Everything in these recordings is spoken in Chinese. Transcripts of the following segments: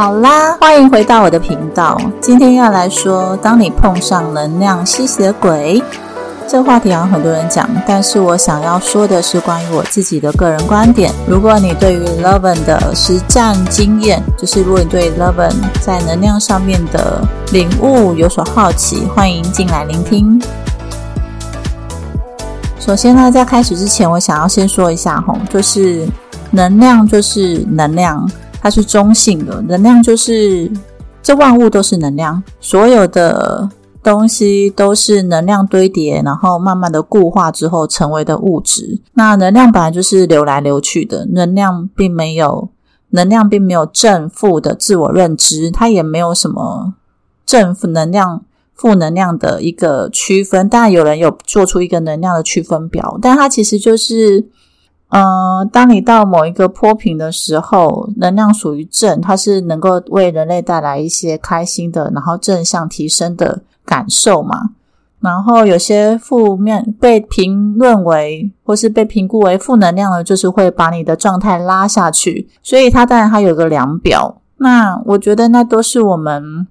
好啦，欢迎回到我的频道。今天要来说，当你碰上能量吸血鬼，这话题好像很多人讲，但是我想要说的是关于我自己的个人观点。如果你对于 Loven 的实战经验，就是如果你对 Loven 在能量上面的领悟有所好奇，欢迎进来聆听。首先呢，在开始之前，我想要先说一下吼，就是能量就是能量，它是中性的，能量就是这万物都是能量，所有的东西都是能量堆叠，然后慢慢的固化之后成为的物质。那能量本来就是流来流去的，能量并没有能量并没有正负的自我认知，它也没有什么正负能量。负能量的一个区分，当然有人有做出一个能量的区分表，但它其实就是，呃，当你到某一个坡平的时候，能量属于正，它是能够为人类带来一些开心的，然后正向提升的感受嘛。然后有些负面被评论为或是被评估为负能量的，就是会把你的状态拉下去。所以它当然它有个量表，那我觉得那都是我们。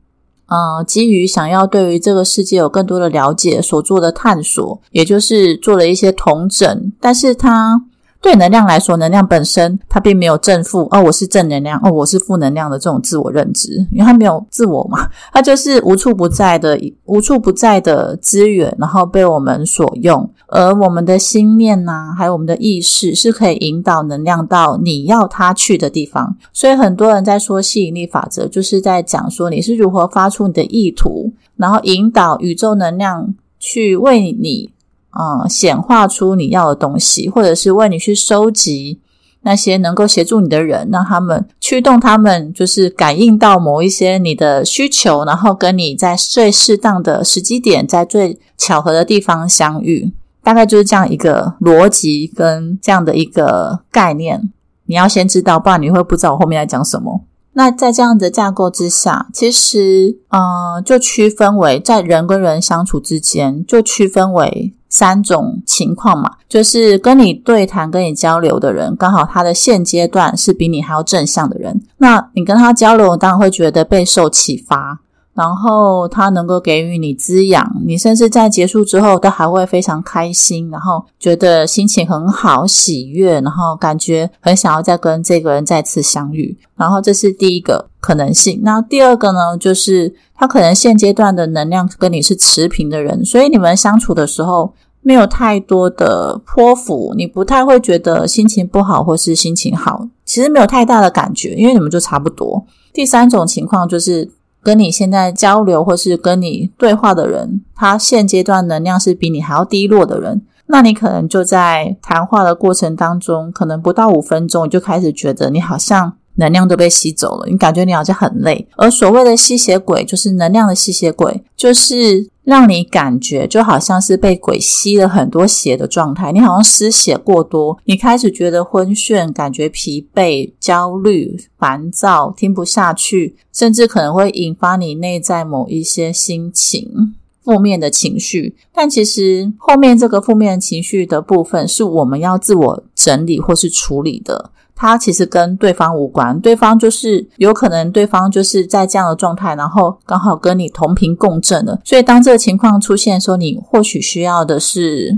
呃，基于想要对于这个世界有更多的了解所做的探索，也就是做了一些同整，但是它。对能量来说，能量本身它并没有正负哦，我是正能量哦，我是负能量的这种自我认知，因为它没有自我嘛，它就是无处不在的、无处不在的资源，然后被我们所用。而我们的心念呐，还有我们的意识，是可以引导能量到你要它去的地方。所以很多人在说吸引力法则，就是在讲说你是如何发出你的意图，然后引导宇宙能量去为你。嗯，显化出你要的东西，或者是为你去收集那些能够协助你的人，让他们驱动他们，就是感应到某一些你的需求，然后跟你在最适当的时机点，在最巧合的地方相遇。大概就是这样一个逻辑跟这样的一个概念，你要先知道，不然你会不知道我后面在讲什么。那在这样的架构之下，其实呃，就区分为在人跟人相处之间，就区分为。三种情况嘛，就是跟你对谈、跟你交流的人，刚好他的现阶段是比你还要正向的人，那你跟他交流，当然会觉得备受启发，然后他能够给予你滋养，你甚至在结束之后都还会非常开心，然后觉得心情很好、喜悦，然后感觉很想要再跟这个人再次相遇，然后这是第一个可能性。那第二个呢，就是他可能现阶段的能量跟你是持平的人，所以你们相处的时候。没有太多的波幅，你不太会觉得心情不好或是心情好，其实没有太大的感觉，因为你们就差不多。第三种情况就是跟你现在交流或是跟你对话的人，他现阶段能量是比你还要低落的人，那你可能就在谈话的过程当中，可能不到五分钟，你就开始觉得你好像。能量都被吸走了，你感觉你好像很累。而所谓的吸血鬼，就是能量的吸血鬼，就是让你感觉就好像是被鬼吸了很多血的状态。你好像失血过多，你开始觉得昏眩，感觉疲惫、焦虑、烦躁，听不下去，甚至可能会引发你内在某一些心情负面的情绪。但其实后面这个负面情绪的部分，是我们要自我整理或是处理的。他其实跟对方无关，对方就是有可能对方就是在这样的状态，然后刚好跟你同频共振的。所以当这个情况出现，的时候你或许需要的是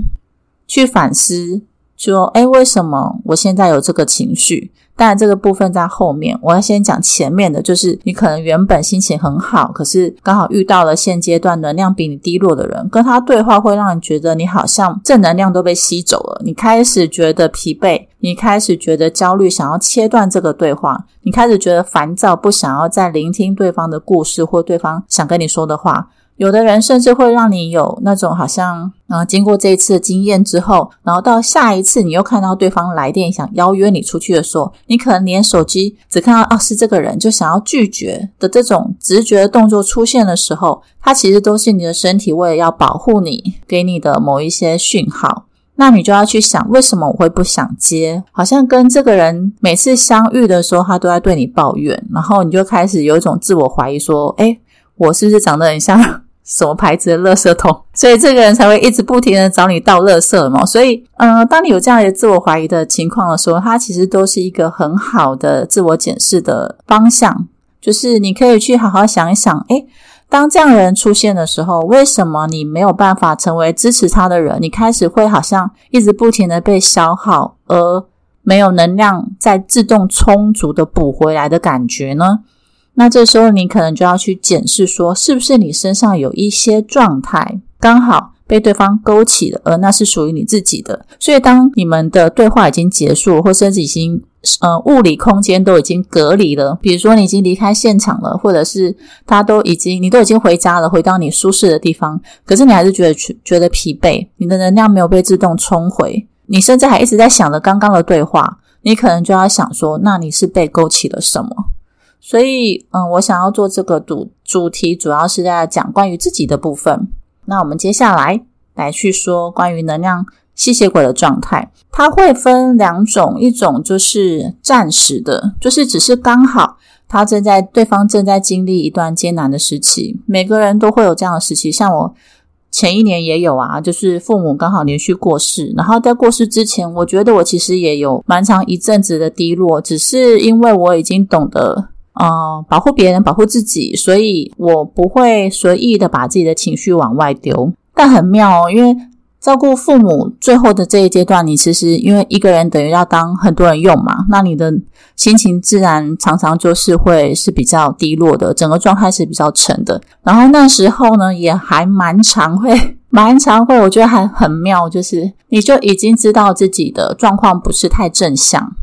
去反思，说：哎，为什么我现在有这个情绪？但这个部分在后面，我要先讲前面的，就是你可能原本心情很好，可是刚好遇到了现阶段能量比你低落的人，跟他对话会让你觉得你好像正能量都被吸走了，你开始觉得疲惫，你开始觉得焦虑，想要切断这个对话，你开始觉得烦躁，不想要再聆听对方的故事或对方想跟你说的话。有的人甚至会让你有那种好像，嗯，经过这一次的经验之后，然后到下一次你又看到对方来电想邀约你出去的时候，你可能连手机只看到啊是这个人，就想要拒绝的这种直觉的动作出现的时候，它其实都是你的身体为了要保护你给你的某一些讯号。那你就要去想，为什么我会不想接？好像跟这个人每次相遇的时候，他都在对你抱怨，然后你就开始有一种自我怀疑，说，哎，我是不是长得很像？什么牌子的垃圾桶？所以这个人才会一直不停的找你倒垃圾嘛。所以，嗯，当你有这样的自我怀疑的情况的时候，它其实都是一个很好的自我检视的方向。就是你可以去好好想一想，诶，当这样的人出现的时候，为什么你没有办法成为支持他的人？你开始会好像一直不停的被消耗，而没有能量再自动充足的补回来的感觉呢？那这时候你可能就要去检视，说是不是你身上有一些状态刚好。被对方勾起了，而那是属于你自己的。所以，当你们的对话已经结束，或甚至已经呃物理空间都已经隔离了，比如说你已经离开现场了，或者是他都已经你都已经回家了，回到你舒适的地方，可是你还是觉得觉得疲惫，你的能量没有被自动冲回，你甚至还一直在想着刚刚的对话，你可能就要想说，那你是被勾起了什么？所以，嗯，我想要做这个主主题，主要是在讲关于自己的部分。那我们接下来来去说关于能量吸血鬼的状态，它会分两种，一种就是暂时的，就是只是刚好他正在对方正在经历一段艰难的时期，每个人都会有这样的时期，像我前一年也有啊，就是父母刚好连续过世，然后在过世之前，我觉得我其实也有蛮长一阵子的低落，只是因为我已经懂得。呃，保护别人，保护自己，所以我不会随意的把自己的情绪往外丢。但很妙哦，因为照顾父母最后的这一阶段，你其实因为一个人等于要当很多人用嘛，那你的心情自然常常就是会是比较低落的，整个状态是比较沉的。然后那时候呢，也还蛮常会，蛮常会，我觉得还很妙，就是你就已经知道自己的状况不是太正向。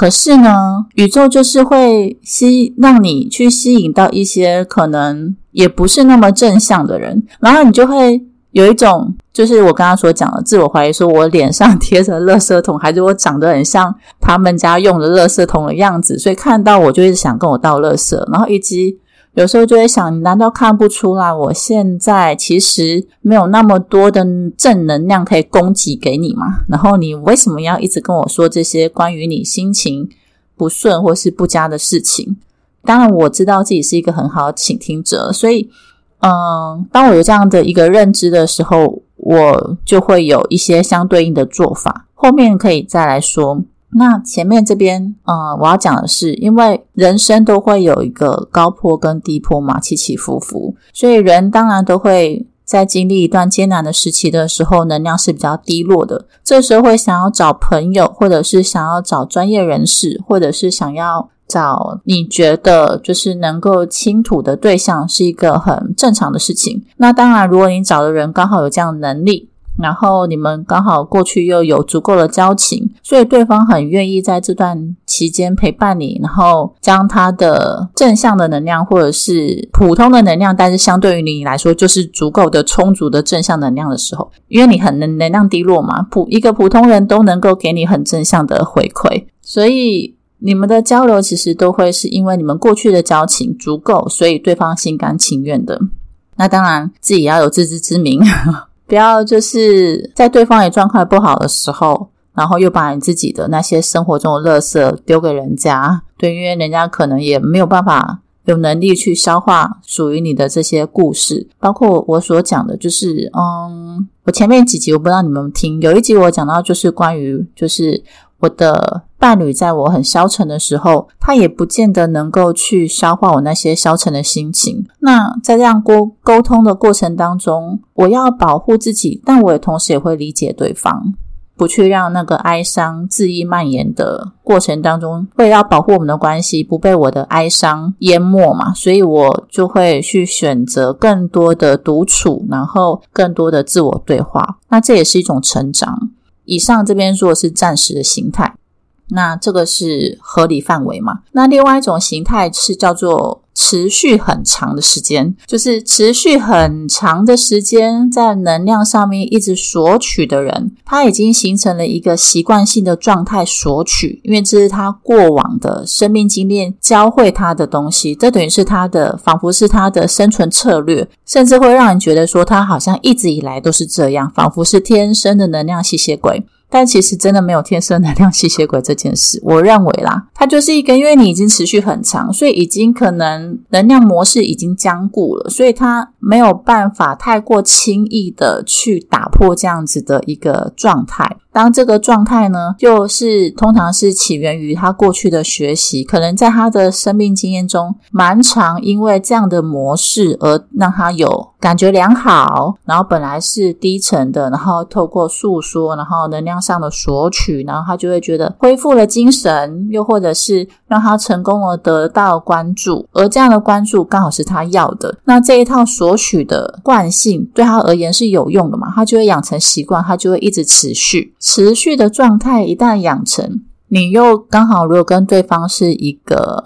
可是呢，宇宙就是会吸让你去吸引到一些可能也不是那么正向的人，然后你就会有一种，就是我刚刚所讲的自我怀疑，说我脸上贴着垃圾桶，还是我长得很像他们家用的垃圾桶的样子，所以看到我就一直想跟我倒垃圾，然后以及。有时候就会想，你难道看不出来？我现在其实没有那么多的正能量可以供给给你吗？然后你为什么要一直跟我说这些关于你心情不顺或是不佳的事情？当然，我知道自己是一个很好的倾听者，所以，嗯，当我有这样的一个认知的时候，我就会有一些相对应的做法。后面可以再来说。那前面这边，呃，我要讲的是，因为人生都会有一个高坡跟低坡嘛，起起伏伏，所以人当然都会在经历一段艰难的时期的时候，能量是比较低落的。这时候会想要找朋友，或者是想要找专业人士，或者是想要找你觉得就是能够倾吐的对象，是一个很正常的事情。那当然，如果你找的人刚好有这样的能力。然后你们刚好过去又有足够的交情，所以对方很愿意在这段期间陪伴你，然后将他的正向的能量或者是普通的能量，但是相对于你来说就是足够的充足的正向能量的时候，因为你很能能量低落嘛，普一个普通人都能够给你很正向的回馈，所以你们的交流其实都会是因为你们过去的交情足够，所以对方心甘情愿的。那当然自己要有自知之明。不要就是在对方也状态不好的时候，然后又把你自己的那些生活中的垃圾丢给人家，对，因为人家可能也没有办法有能力去消化属于你的这些故事，包括我所讲的，就是嗯，我前面几集我不知道你们听，有一集我讲到就是关于就是我的。伴侣在我很消沉的时候，他也不见得能够去消化我那些消沉的心情。那在这样沟沟通的过程当中，我要保护自己，但我也同时也会理解对方，不去让那个哀伤恣意蔓延的过程当中，为了要保护我们的关系不被我的哀伤淹没嘛，所以我就会去选择更多的独处，然后更多的自我对话。那这也是一种成长。以上这边说的是暂时的形态。那这个是合理范围嘛？那另外一种形态是叫做持续很长的时间，就是持续很长的时间在能量上面一直索取的人，他已经形成了一个习惯性的状态索取，因为这是他过往的生命经验教会他的东西，这等于是他的，仿佛是他的生存策略，甚至会让人觉得说他好像一直以来都是这样，仿佛是天生的能量吸血鬼。但其实真的没有天生能量吸血鬼这件事，我认为啦，它就是一个，因为你已经持续很长，所以已经可能能量模式已经僵固了，所以它没有办法太过轻易的去打破这样子的一个状态。当这个状态呢，就是通常是起源于他过去的学习，可能在他的生命经验中蛮长，因为这样的模式而让他有感觉良好。然后本来是低沉的，然后透过诉说，然后能量上的索取，然后他就会觉得恢复了精神，又或者是让他成功而得到关注，而这样的关注刚好是他要的。那这一套所索取的惯性对他而言是有用的嘛？他就会养成习惯，他就会一直持续。持续的状态一旦养成，你又刚好如果跟对方是一个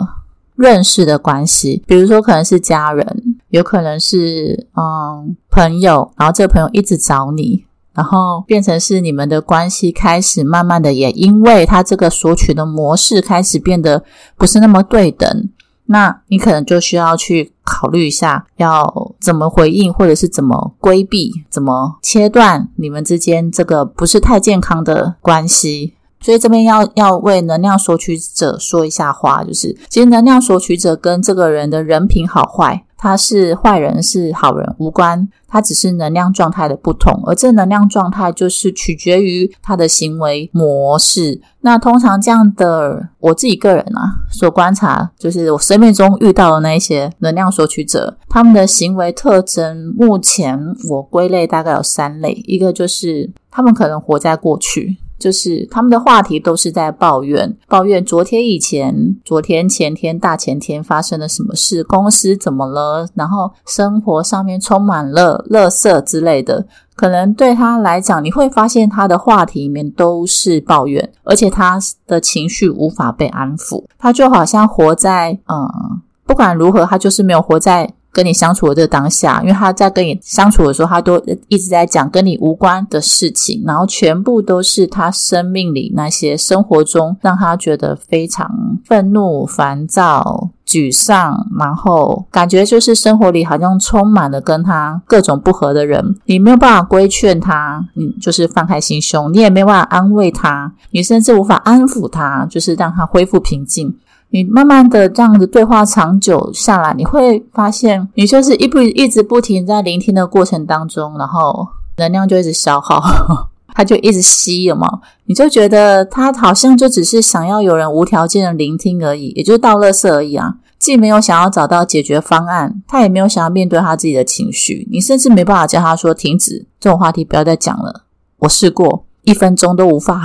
认识的关系，比如说可能是家人，有可能是嗯朋友，然后这个朋友一直找你，然后变成是你们的关系开始慢慢的也因为他这个索取的模式开始变得不是那么对等。那你可能就需要去考虑一下，要怎么回应，或者是怎么规避、怎么切断你们之间这个不是太健康的关系。所以这边要要为能量索取者说一下话，就是其实能量索取者跟这个人的人品好坏。他是坏人是好人无关，他只是能量状态的不同，而这能量状态就是取决于他的行为模式。那通常这样的，我自己个人啊所观察，就是我生命中遇到的那一些能量索取者，他们的行为特征，目前我归类大概有三类，一个就是他们可能活在过去。就是他们的话题都是在抱怨，抱怨昨天以前、昨天前天、大前天发生了什么事，公司怎么了，然后生活上面充满了垃圾之类的。可能对他来讲，你会发现他的话题里面都是抱怨，而且他的情绪无法被安抚，他就好像活在嗯，不管如何，他就是没有活在。跟你相处的这个当下，因为他在跟你相处的时候，他都一直在讲跟你无关的事情，然后全部都是他生命里那些生活中让他觉得非常愤怒、烦躁、沮丧，然后感觉就是生活里好像充满了跟他各种不合的人，你没有办法规劝他，你就是放开心胸，你也没办法安慰他，你甚至无法安抚他，就是让他恢复平静。你慢慢的这样子对话长久下来，你会发现，你就是一不一直不停在聆听的过程当中，然后能量就一直消耗，他就一直吸了嘛，你就觉得他好像就只是想要有人无条件的聆听而已，也就是倒垃圾而已啊，既没有想要找到解决方案，他也没有想要面对他自己的情绪，你甚至没办法叫他说停止这种话题，不要再讲了。我试过。一分钟都无法。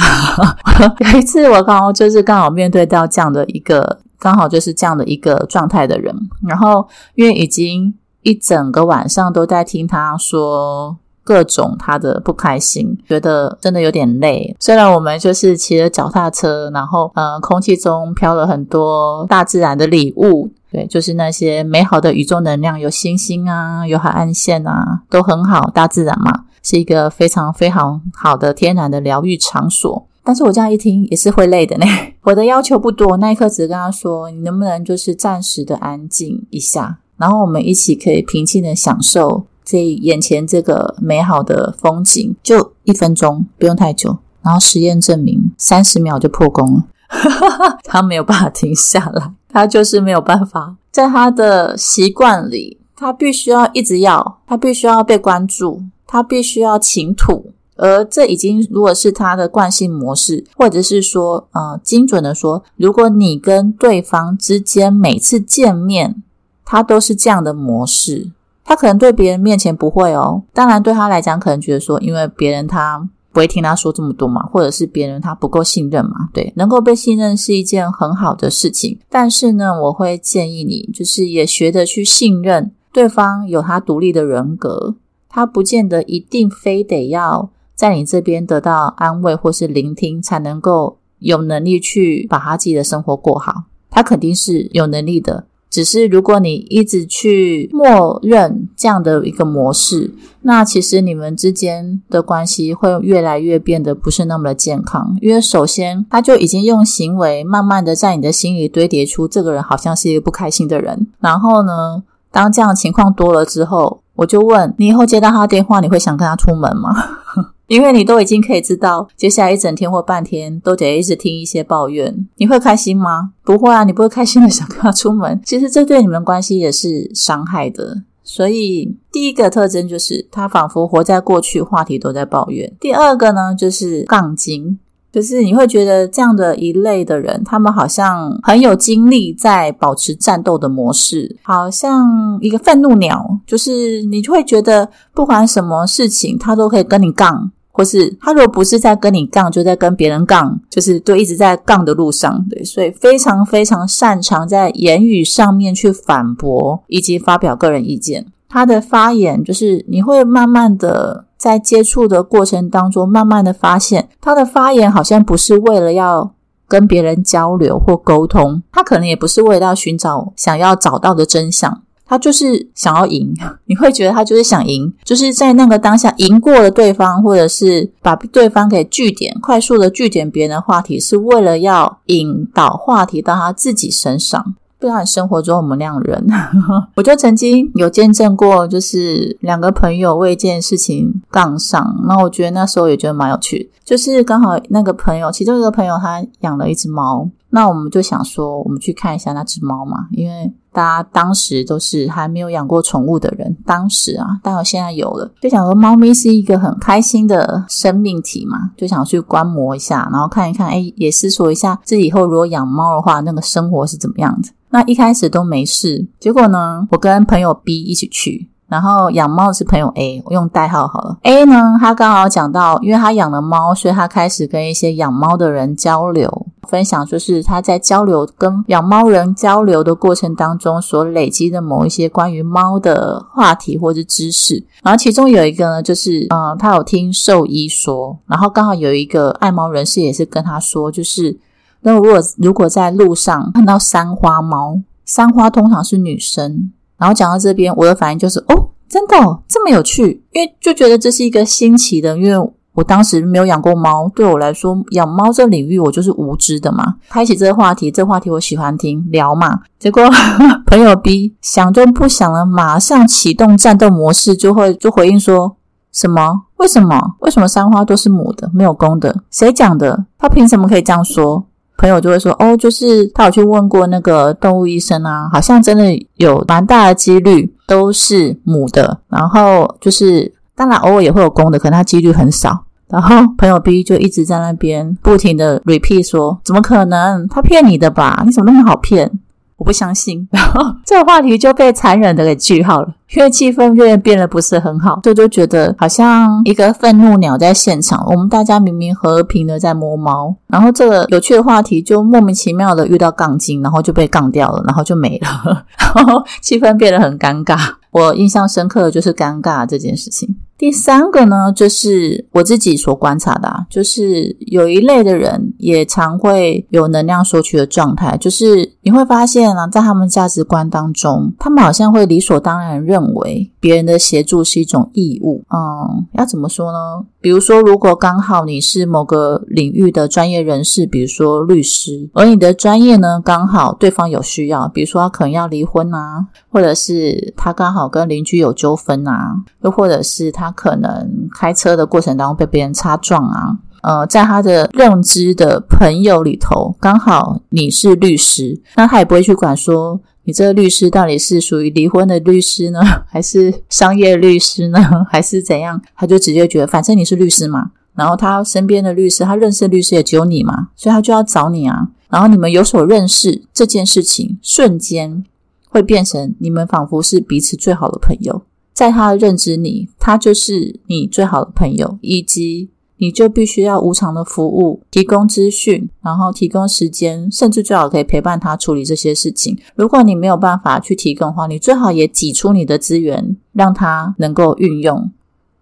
有一次，我刚好就是刚好面对到这样的一个，刚好就是这样的一个状态的人。然后，因为已经一整个晚上都在听他说各种他的不开心，觉得真的有点累。虽然我们就是骑着脚踏车，然后呃，空气中飘了很多大自然的礼物，对，就是那些美好的宇宙能量，有星星啊，有海岸线啊，都很好，大自然嘛。是一个非常非常好的天然的疗愈场所，但是我这样一听也是会累的呢。我的要求不多，那一刻只是跟他说：“你能不能就是暂时的安静一下，然后我们一起可以平静的享受这眼前这个美好的风景，就一分钟，不用太久。”然后实验证明，三十秒就破功了。他没有办法停下来，他就是没有办法，在他的习惯里，他必须要一直要，他必须要被关注。他必须要倾吐，而这已经如果是他的惯性模式，或者是说，呃，精准的说，如果你跟对方之间每次见面，他都是这样的模式，他可能对别人面前不会哦。当然，对他来讲，可能觉得说，因为别人他不会听他说这么多嘛，或者是别人他不够信任嘛。对，能够被信任是一件很好的事情。但是呢，我会建议你，就是也学着去信任对方，有他独立的人格。他不见得一定非得要在你这边得到安慰或是聆听，才能够有能力去把他自己的生活过好。他肯定是有能力的，只是如果你一直去默认这样的一个模式，那其实你们之间的关系会越来越变得不是那么的健康。因为首先他就已经用行为慢慢的在你的心里堆叠出这个人好像是一个不开心的人，然后呢，当这样情况多了之后。我就问你以后接到他电话，你会想跟他出门吗？因为你都已经可以知道，接下来一整天或半天都得一直听一些抱怨，你会开心吗？不会啊，你不会开心的想跟他出门。其实这对你们关系也是伤害的。所以第一个特征就是他仿佛活在过去，话题都在抱怨。第二个呢，就是杠精，就是你会觉得这样的一类的人，他们好像很有精力在保持战斗的模式，好像一个愤怒鸟，就是你就会觉得不管什么事情，他都可以跟你杠。或是他如果不是在跟你杠，就在跟别人杠，就是都一直在杠的路上，对，所以非常非常擅长在言语上面去反驳以及发表个人意见。他的发言就是你会慢慢的在接触的过程当中，慢慢的发现他的发言好像不是为了要跟别人交流或沟通，他可能也不是为了要寻找想要找到的真相。他就是想要赢，你会觉得他就是想赢，就是在那个当下赢过了对方，或者是把对方给据点，快速的据点别人的话题，是为了要引导话题到他自己身上。不然生活中我们那样人，我就曾经有见证过，就是两个朋友为一件事情杠上，那我觉得那时候也觉得蛮有趣，就是刚好那个朋友，其中一个朋友他养了一只猫，那我们就想说，我们去看一下那只猫嘛，因为。大家当时都是还没有养过宠物的人，当时啊，但我现在有了，就想说猫咪是一个很开心的生命体嘛，就想去观摩一下，然后看一看，哎，也思索一下，自己以后如果养猫的话，那个生活是怎么样的。那一开始都没事，结果呢，我跟朋友 B 一起去。然后养猫的是朋友 A，我用代号好了。A 呢，他刚好讲到，因为他养了猫，所以他开始跟一些养猫的人交流，分享就是他在交流跟养猫人交流的过程当中所累积的某一些关于猫的话题或者知识。然后其中有一个呢，就是嗯，他有听兽医说，然后刚好有一个爱猫人士也是跟他说，就是那如果如果在路上看到三花猫，三花通常是女生。然后讲到这边，我的反应就是哦，真的这么有趣，因为就觉得这是一个新奇的，因为我当时没有养过猫，对我来说养猫这领域我就是无知的嘛。开启这个话题，这话题我喜欢听聊嘛。结果 朋友 B 想都不想了，马上启动战斗模式，就会就回应说什么？为什么？为什么三花都是母的，没有公的？谁讲的？他凭什么可以这样说？朋友就会说：“哦，就是他有去问过那个动物医生啊，好像真的有蛮大的几率都是母的。然后就是，当然偶尔也会有公的，可能它几率很少。然后朋友 B 就一直在那边不停的 repeat 说：怎么可能？他骗你的吧？你怎么那么好骗？”我不相信，然后这个话题就被残忍的给句号了，因为气氛越变得不是很好，就就觉得好像一个愤怒鸟在现场，我们大家明明和平的在摸猫，然后这个有趣的话题就莫名其妙的遇到杠精，然后就被杠掉了，然后就没了，然后气氛变得很尴尬。我印象深刻的就是尴尬这件事情。第三个呢，就是我自己所观察的，啊，就是有一类的人也常会有能量索取的状态，就是你会发现啊，在他们价值观当中，他们好像会理所当然认为别人的协助是一种义务。嗯，要怎么说呢？比如说，如果刚好你是某个领域的专业人士，比如说律师，而你的专业呢，刚好对方有需要，比如说他可能要离婚啊，或者是他刚好跟邻居有纠纷啊，又或者是他。可能开车的过程当中被别人擦撞啊，呃，在他的认知的朋友里头，刚好你是律师，那他也不会去管说你这个律师到底是属于离婚的律师呢，还是商业律师呢，还是怎样？他就直接觉得，反正你是律师嘛，然后他身边的律师，他认识的律师也只有你嘛，所以他就要找你啊。然后你们有所认识，这件事情瞬间会变成你们仿佛是彼此最好的朋友。在他的认知里，他就是你最好的朋友，以及你就必须要无偿的服务，提供资讯，然后提供时间，甚至最好可以陪伴他处理这些事情。如果你没有办法去提供的话，你最好也挤出你的资源，让他能够运用。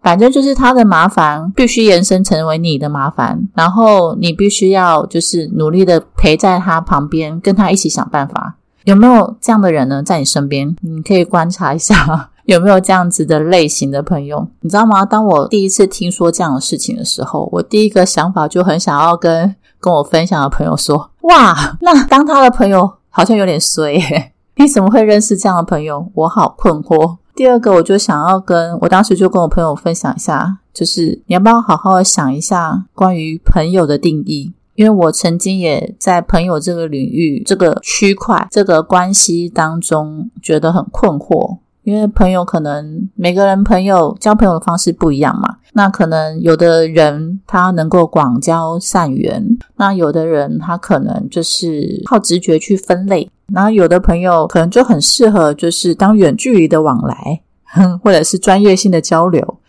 反正就是他的麻烦必须延伸成为你的麻烦，然后你必须要就是努力的陪在他旁边，跟他一起想办法。有没有这样的人呢？在你身边，你可以观察一下。有没有这样子的类型的朋友？你知道吗？当我第一次听说这样的事情的时候，我第一个想法就很想要跟跟我分享的朋友说：哇，那当他的朋友好像有点衰耶！你怎么会认识这样的朋友？我好困惑。第二个，我就想要跟我当时就跟我朋友分享一下，就是你要不要好好的想一下关于朋友的定义？因为我曾经也在朋友这个领域、这个区块、这个关系当中觉得很困惑。因为朋友可能每个人朋友交朋友的方式不一样嘛。那可能有的人他能够广交善缘，那有的人他可能就是靠直觉去分类，然后有的朋友可能就很适合就是当远距离的往来，或者是专业性的交流。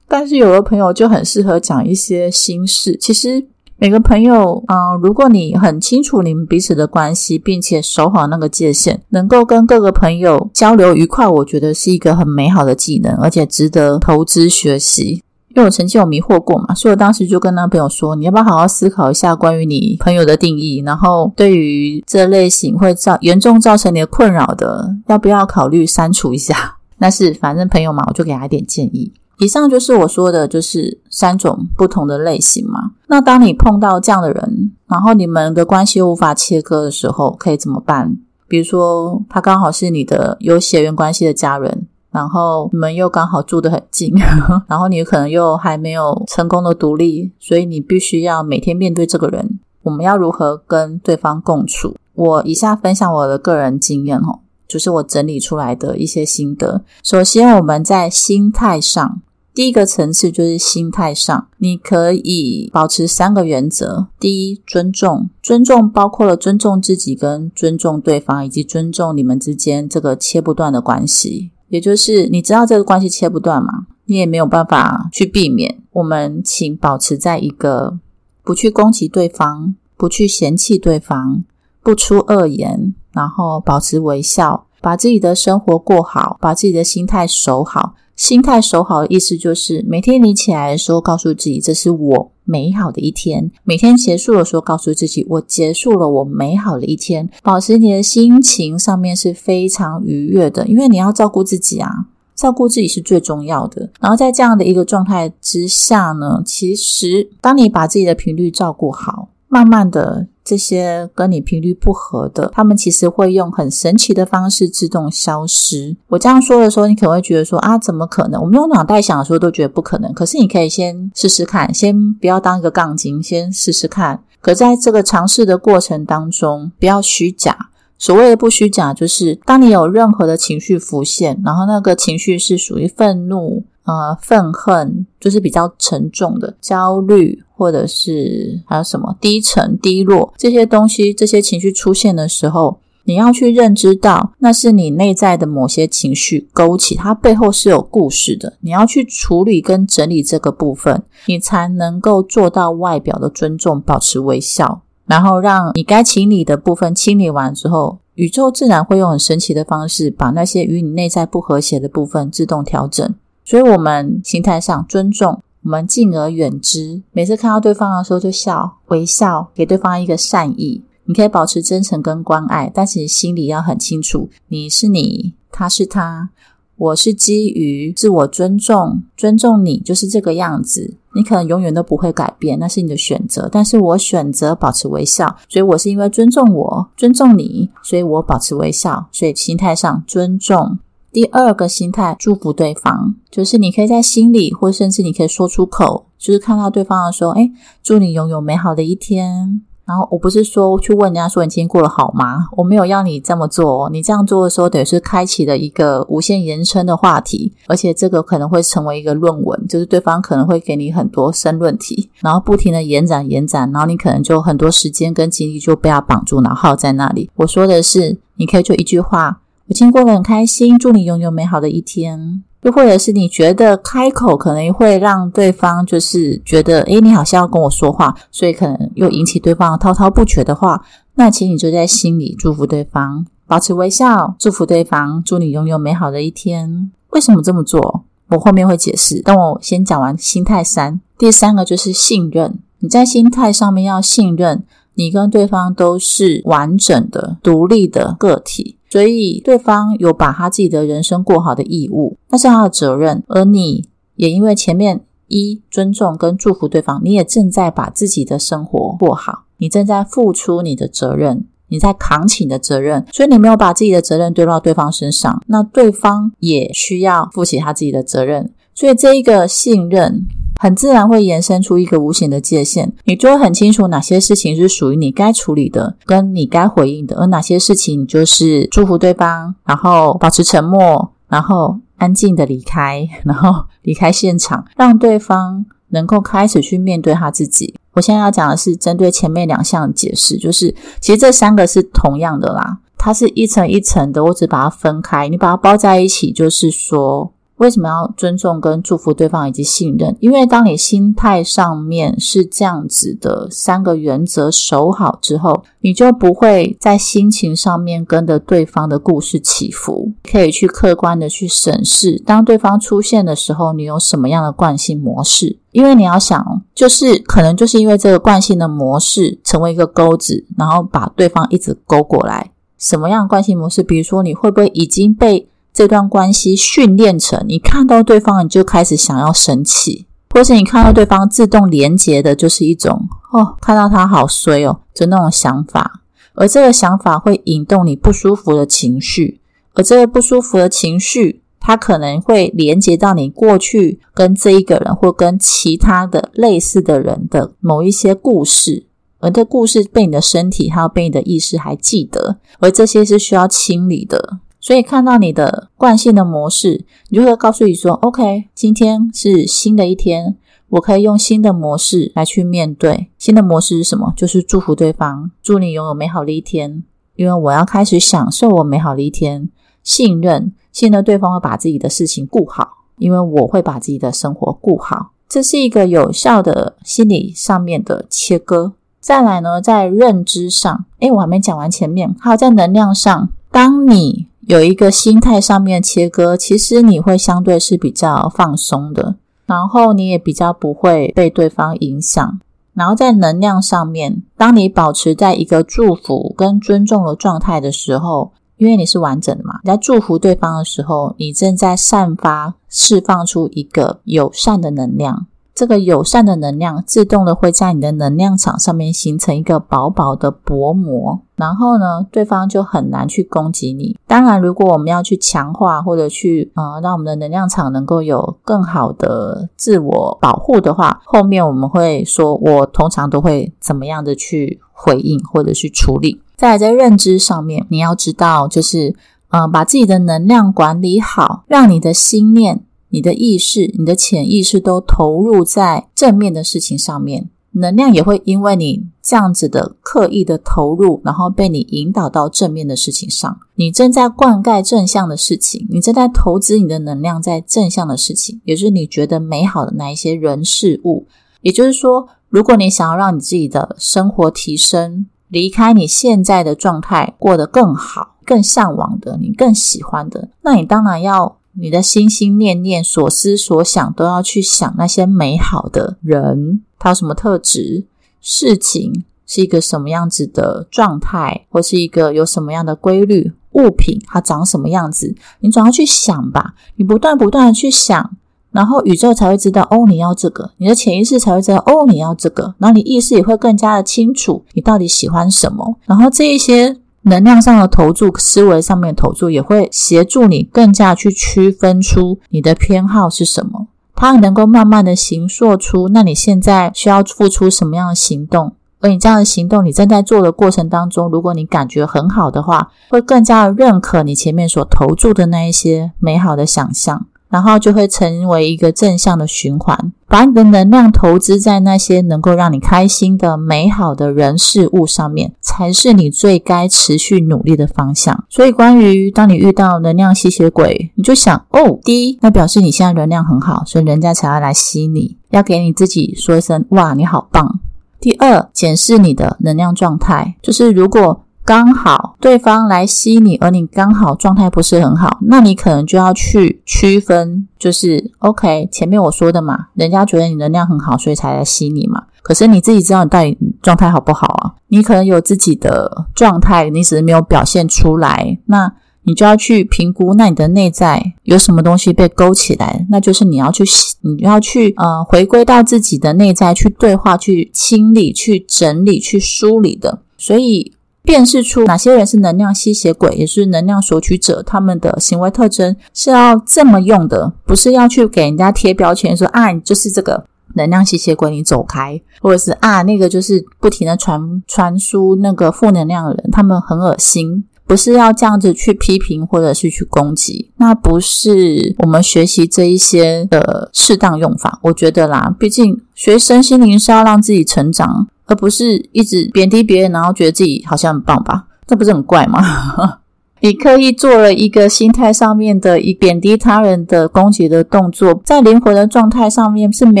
但是有的朋友就很适合讲一些心事。其实每个朋友啊，如果你很清楚你们彼此的关系，并且守好那个界限，能够跟各个朋友交流愉快，我觉得是一个很美好的技能，而且值得投资学习。因为我曾经有迷惑过嘛，所以我当时就跟那朋友说：“你要不要好好思考一下关于你朋友的定义？然后对于这类型会造严重造成你的困扰的，要不要考虑删除一下？” 那是反正朋友嘛，我就给他一点建议。以上就是我说的，就是三种不同的类型嘛。那当你碰到这样的人，然后你们的关系又无法切割的时候，可以怎么办？比如说他刚好是你的有血缘关系的家人。然后你们又刚好住得很近，然后你可能又还没有成功的独立，所以你必须要每天面对这个人。我们要如何跟对方共处？我以下分享我的个人经验哦，就是我整理出来的一些心得。首先，我们在心态上，第一个层次就是心态上，你可以保持三个原则：第一，尊重，尊重包括了尊重自己、跟尊重对方，以及尊重你们之间这个切不断的关系。也就是你知道这个关系切不断嘛，你也没有办法去避免。我们请保持在一个不去攻击对方、不去嫌弃对方、不出恶言，然后保持微笑，把自己的生活过好，把自己的心态守好。心态守好的意思就是，每天你起来的时候，告诉自己这是我美好的一天；每天结束的时候，告诉自己我结束了我美好的一天。保持你的心情上面是非常愉悦的，因为你要照顾自己啊，照顾自己是最重要的。然后在这样的一个状态之下呢，其实当你把自己的频率照顾好。慢慢的，这些跟你频率不合的，他们其实会用很神奇的方式自动消失。我这样说的时候，你可能会觉得说啊，怎么可能？我们用脑袋想的时候都觉得不可能。可是你可以先试试看，先不要当一个杠精，先试试看。可在这个尝试的过程当中，不要虚假。所谓的不虚假，就是当你有任何的情绪浮现，然后那个情绪是属于愤怒。呃，愤恨就是比较沉重的焦虑，或者是还有什么低沉、低落这些东西，这些情绪出现的时候，你要去认知到，那是你内在的某些情绪勾起，它背后是有故事的。你要去处理跟整理这个部分，你才能够做到外表的尊重，保持微笑，然后让你该清理的部分清理完之后，宇宙自然会用很神奇的方式，把那些与你内在不和谐的部分自动调整。所以，我们心态上尊重，我们敬而远之。每次看到对方的时候，就笑微笑，给对方一个善意。你可以保持真诚跟关爱，但是心里要很清楚，你是你，他是他，我是基于自我尊重，尊重你就是这个样子。你可能永远都不会改变，那是你的选择。但是我选择保持微笑，所以我是因为尊重我，尊重你，所以我保持微笑。所以心态上尊重。第二个心态，祝福对方，就是你可以在心里，或甚至你可以说出口，就是看到对方的时候，哎，祝你拥有美好的一天。然后我不是说去问人家说你今天过得好吗？我没有要你这么做。你这样做的时候，等于是开启了一个无限延伸的话题，而且这个可能会成为一个论文，就是对方可能会给你很多申论题，然后不停的延展延展，然后你可能就很多时间跟精力就被他绑住，然后耗在那里。我说的是，你可以就一句话。我今天过了很开心，祝你拥有美好的一天。又或者是你觉得开口可能会让对方就是觉得，诶，你好像要跟我说话，所以可能又引起对方滔滔不绝的话，那请你就在心里祝福对方，保持微笑，祝福对方，祝你拥有美好的一天。为什么这么做？我后面会解释。但我先讲完心态三，第三个就是信任。你在心态上面要信任，你跟对方都是完整的、独立的个体。所以，对方有把他自己的人生过好的义务，那是他的责任。而你也因为前面一尊重跟祝福对方，你也正在把自己的生活过好，你正在付出你的责任，你在扛起你的责任。所以你没有把自己的责任丢到对方身上，那对方也需要负起他自己的责任。所以这一个信任。很自然会延伸出一个无形的界限，你就会很清楚哪些事情是属于你该处理的，跟你该回应的，而哪些事情就是祝福对方，然后保持沉默。然后安静的离开，然后离开现场，让对方能够开始去面对他自己。我现在要讲的是针对前面两项解释，就是其实这三个是同样的啦，它是一层一层的，我只把它分开，你把它包在一起，就是说。为什么要尊重跟祝福对方以及信任？因为当你心态上面是这样子的三个原则守好之后，你就不会在心情上面跟着对方的故事起伏，可以去客观的去审视，当对方出现的时候，你有什么样的惯性模式？因为你要想，就是可能就是因为这个惯性的模式成为一个钩子，然后把对方一直勾过来。什么样的惯性模式？比如说，你会不会已经被？这段关系训练成，你看到对方你就开始想要生气，或是你看到对方自动连接的，就是一种哦，看到他好衰哦，就那种想法。而这个想法会引动你不舒服的情绪，而这个不舒服的情绪，它可能会连接到你过去跟这一个人或跟其他的类似的人的某一些故事，而这故事被你的身体还有被你的意识还记得，而这些是需要清理的。所以看到你的惯性的模式，你就会告诉你说：“OK，今天是新的一天，我可以用新的模式来去面对。新的模式是什么？就是祝福对方，祝你拥有美好的一天。因为我要开始享受我美好的一天，信任，信任对方会把自己的事情顾好，因为我会把自己的生活顾好。这是一个有效的心理上面的切割。再来呢，在认知上，诶，我还没讲完前面，还有在能量上，当你。有一个心态上面切割，其实你会相对是比较放松的，然后你也比较不会被对方影响。然后在能量上面，当你保持在一个祝福跟尊重的状态的时候，因为你是完整的嘛，你在祝福对方的时候，你正在散发、释放出一个友善的能量。这个友善的能量自动的会在你的能量场上面形成一个薄薄的薄膜，然后呢，对方就很难去攻击你。当然，如果我们要去强化或者去呃让我们的能量场能够有更好的自我保护的话，后面我们会说，我通常都会怎么样的去回应或者去处理。再在认知上面，你要知道，就是呃把自己的能量管理好，让你的心念。你的意识、你的潜意识都投入在正面的事情上面，能量也会因为你这样子的刻意的投入，然后被你引导到正面的事情上。你正在灌溉正向的事情，你正在投资你的能量在正向的事情，也就是你觉得美好的那一些人事物。也就是说，如果你想要让你自己的生活提升，离开你现在的状态，过得更好、更向往的、你更喜欢的，那你当然要。你的心心念念、所思所想，都要去想那些美好的人，他有什么特质？事情是一个什么样子的状态，或是一个有什么样的规律？物品它长什么样子？你总要去想吧。你不断不断的去想，然后宇宙才会知道哦，你要这个；你的潜意识才会知道哦，你要这个。然后你意识也会更加的清楚，你到底喜欢什么。然后这一些。能量上的投注，思维上面的投注，也会协助你更加去区分出你的偏好是什么。它能够慢慢的形塑出，那你现在需要付出什么样的行动？而你这样的行动，你正在做的过程当中，如果你感觉很好的话，会更加的认可你前面所投注的那一些美好的想象。然后就会成为一个正向的循环，把你的能量投资在那些能够让你开心的美好的人事物上面，才是你最该持续努力的方向。所以，关于当你遇到能量吸血鬼，你就想哦，第一，那表示你现在能量很好，所以人家才要来吸你，要给你自己说一声哇，你好棒。第二，检视你的能量状态，就是如果。刚好对方来吸你，而你刚好状态不是很好，那你可能就要去区分，就是 OK。前面我说的嘛，人家觉得你能量很好，所以才来吸你嘛。可是你自己知道你到底状态好不好啊？你可能有自己的状态，你只是没有表现出来。那你就要去评估，那你的内在有什么东西被勾起来？那就是你要去，你要去呃回归到自己的内在去对话、去清理、去整理、去梳理的。所以。辨识出哪些人是能量吸血鬼，也是能量索取者，他们的行为特征是要这么用的，不是要去给人家贴标签，说啊，你就是这个能量吸血鬼，你走开，或者是啊，那个就是不停的传传输那个负能量的人，他们很恶心，不是要这样子去批评或者是去攻击，那不是我们学习这一些的适当用法。我觉得啦，毕竟学身心灵是要让自己成长，而不是一直贬低别人，然后觉得自己好像很棒吧？这不是很怪吗？你刻意做了一个心态上面的一贬低他人的攻击的动作，在灵魂的状态上面是没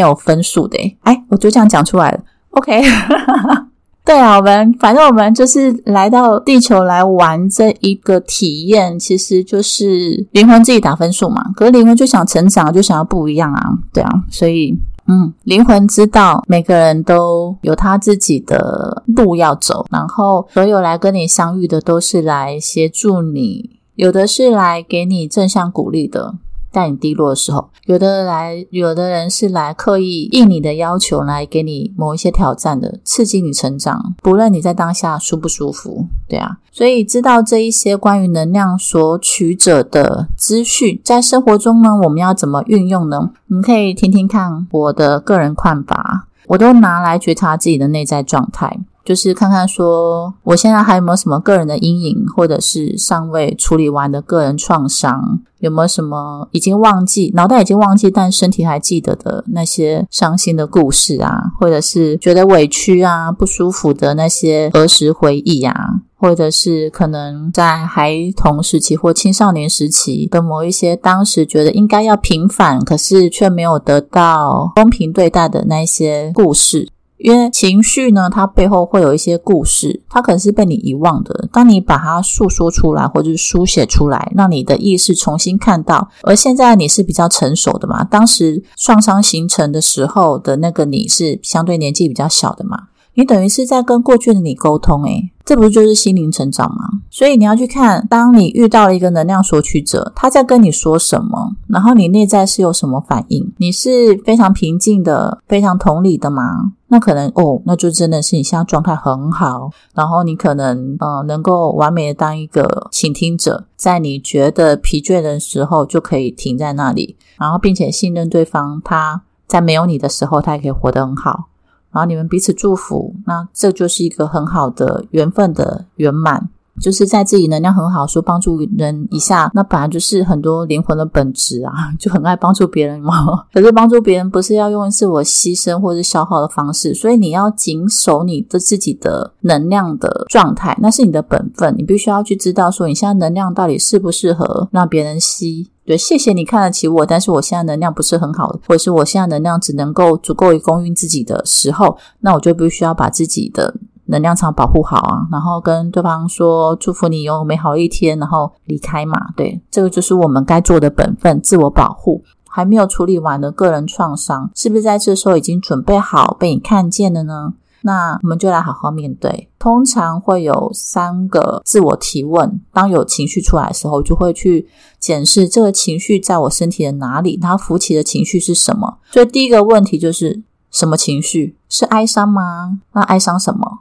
有分数的。哎，我就这样讲出来了。OK，对啊，我们反正我们就是来到地球来玩这一个体验，其实就是灵魂自己打分数嘛。可是灵魂就想成长，就想要不一样啊，对啊，所以。嗯，灵魂知道每个人都有他自己的路要走，然后所有来跟你相遇的都是来协助你，有的是来给你正向鼓励的。在你低落的时候，有的来，有的人是来刻意应你的要求，来给你某一些挑战的，刺激你成长。不论你在当下舒不舒服，对啊。所以知道这一些关于能量索取者的资讯，在生活中呢，我们要怎么运用呢？你可以听听看我的个人看法，我都拿来觉察自己的内在状态。就是看看说，我现在还有没有什么个人的阴影，或者是尚未处理完的个人创伤，有没有什么已经忘记，脑袋已经忘记，但身体还记得的那些伤心的故事啊，或者是觉得委屈啊、不舒服的那些儿时回忆啊，或者是可能在孩童时期或青少年时期的某一些当时觉得应该要平反，可是却没有得到公平对待的那些故事。因为情绪呢，它背后会有一些故事，它可能是被你遗忘的。当你把它诉说出来，或者是书写出来，让你的意识重新看到。而现在你是比较成熟的嘛？当时创伤形成的时候的那个你是相对年纪比较小的嘛？你等于是在跟过去的你沟通，诶，这不就是心灵成长吗？所以你要去看，当你遇到一个能量索取者，他在跟你说什么，然后你内在是有什么反应？你是非常平静的、非常同理的吗？那可能哦，那就真的是你现在状态很好，然后你可能呃能够完美的当一个倾听者，在你觉得疲倦的时候就可以停在那里，然后并且信任对方，他在没有你的时候，他也可以活得很好。然后你们彼此祝福，那这就是一个很好的缘分的圆满，就是在自己能量很好，说帮助人一下，那本来就是很多灵魂的本质啊，就很爱帮助别人嘛。可是帮助别人不是要用自我牺牲或者消耗的方式，所以你要谨守你的自己的能量的状态，那是你的本分，你必须要去知道说你现在能量到底适不适合让别人吸。对，谢谢你看得起我，但是我现在能量不是很好，或者是我现在能量只能够足够于供应自己的时候，那我就必须要把自己的能量场保护好啊，然后跟对方说祝福你有美好一天，然后离开嘛。对，这个就是我们该做的本分，自我保护。还没有处理完的个人创伤，是不是在这时候已经准备好被你看见了呢？那我们就来好好面对。通常会有三个自我提问：当有情绪出来的时候，就会去检视这个情绪在我身体的哪里，它浮起的情绪是什么。所以第一个问题就是什么情绪？是哀伤吗？那哀伤什么？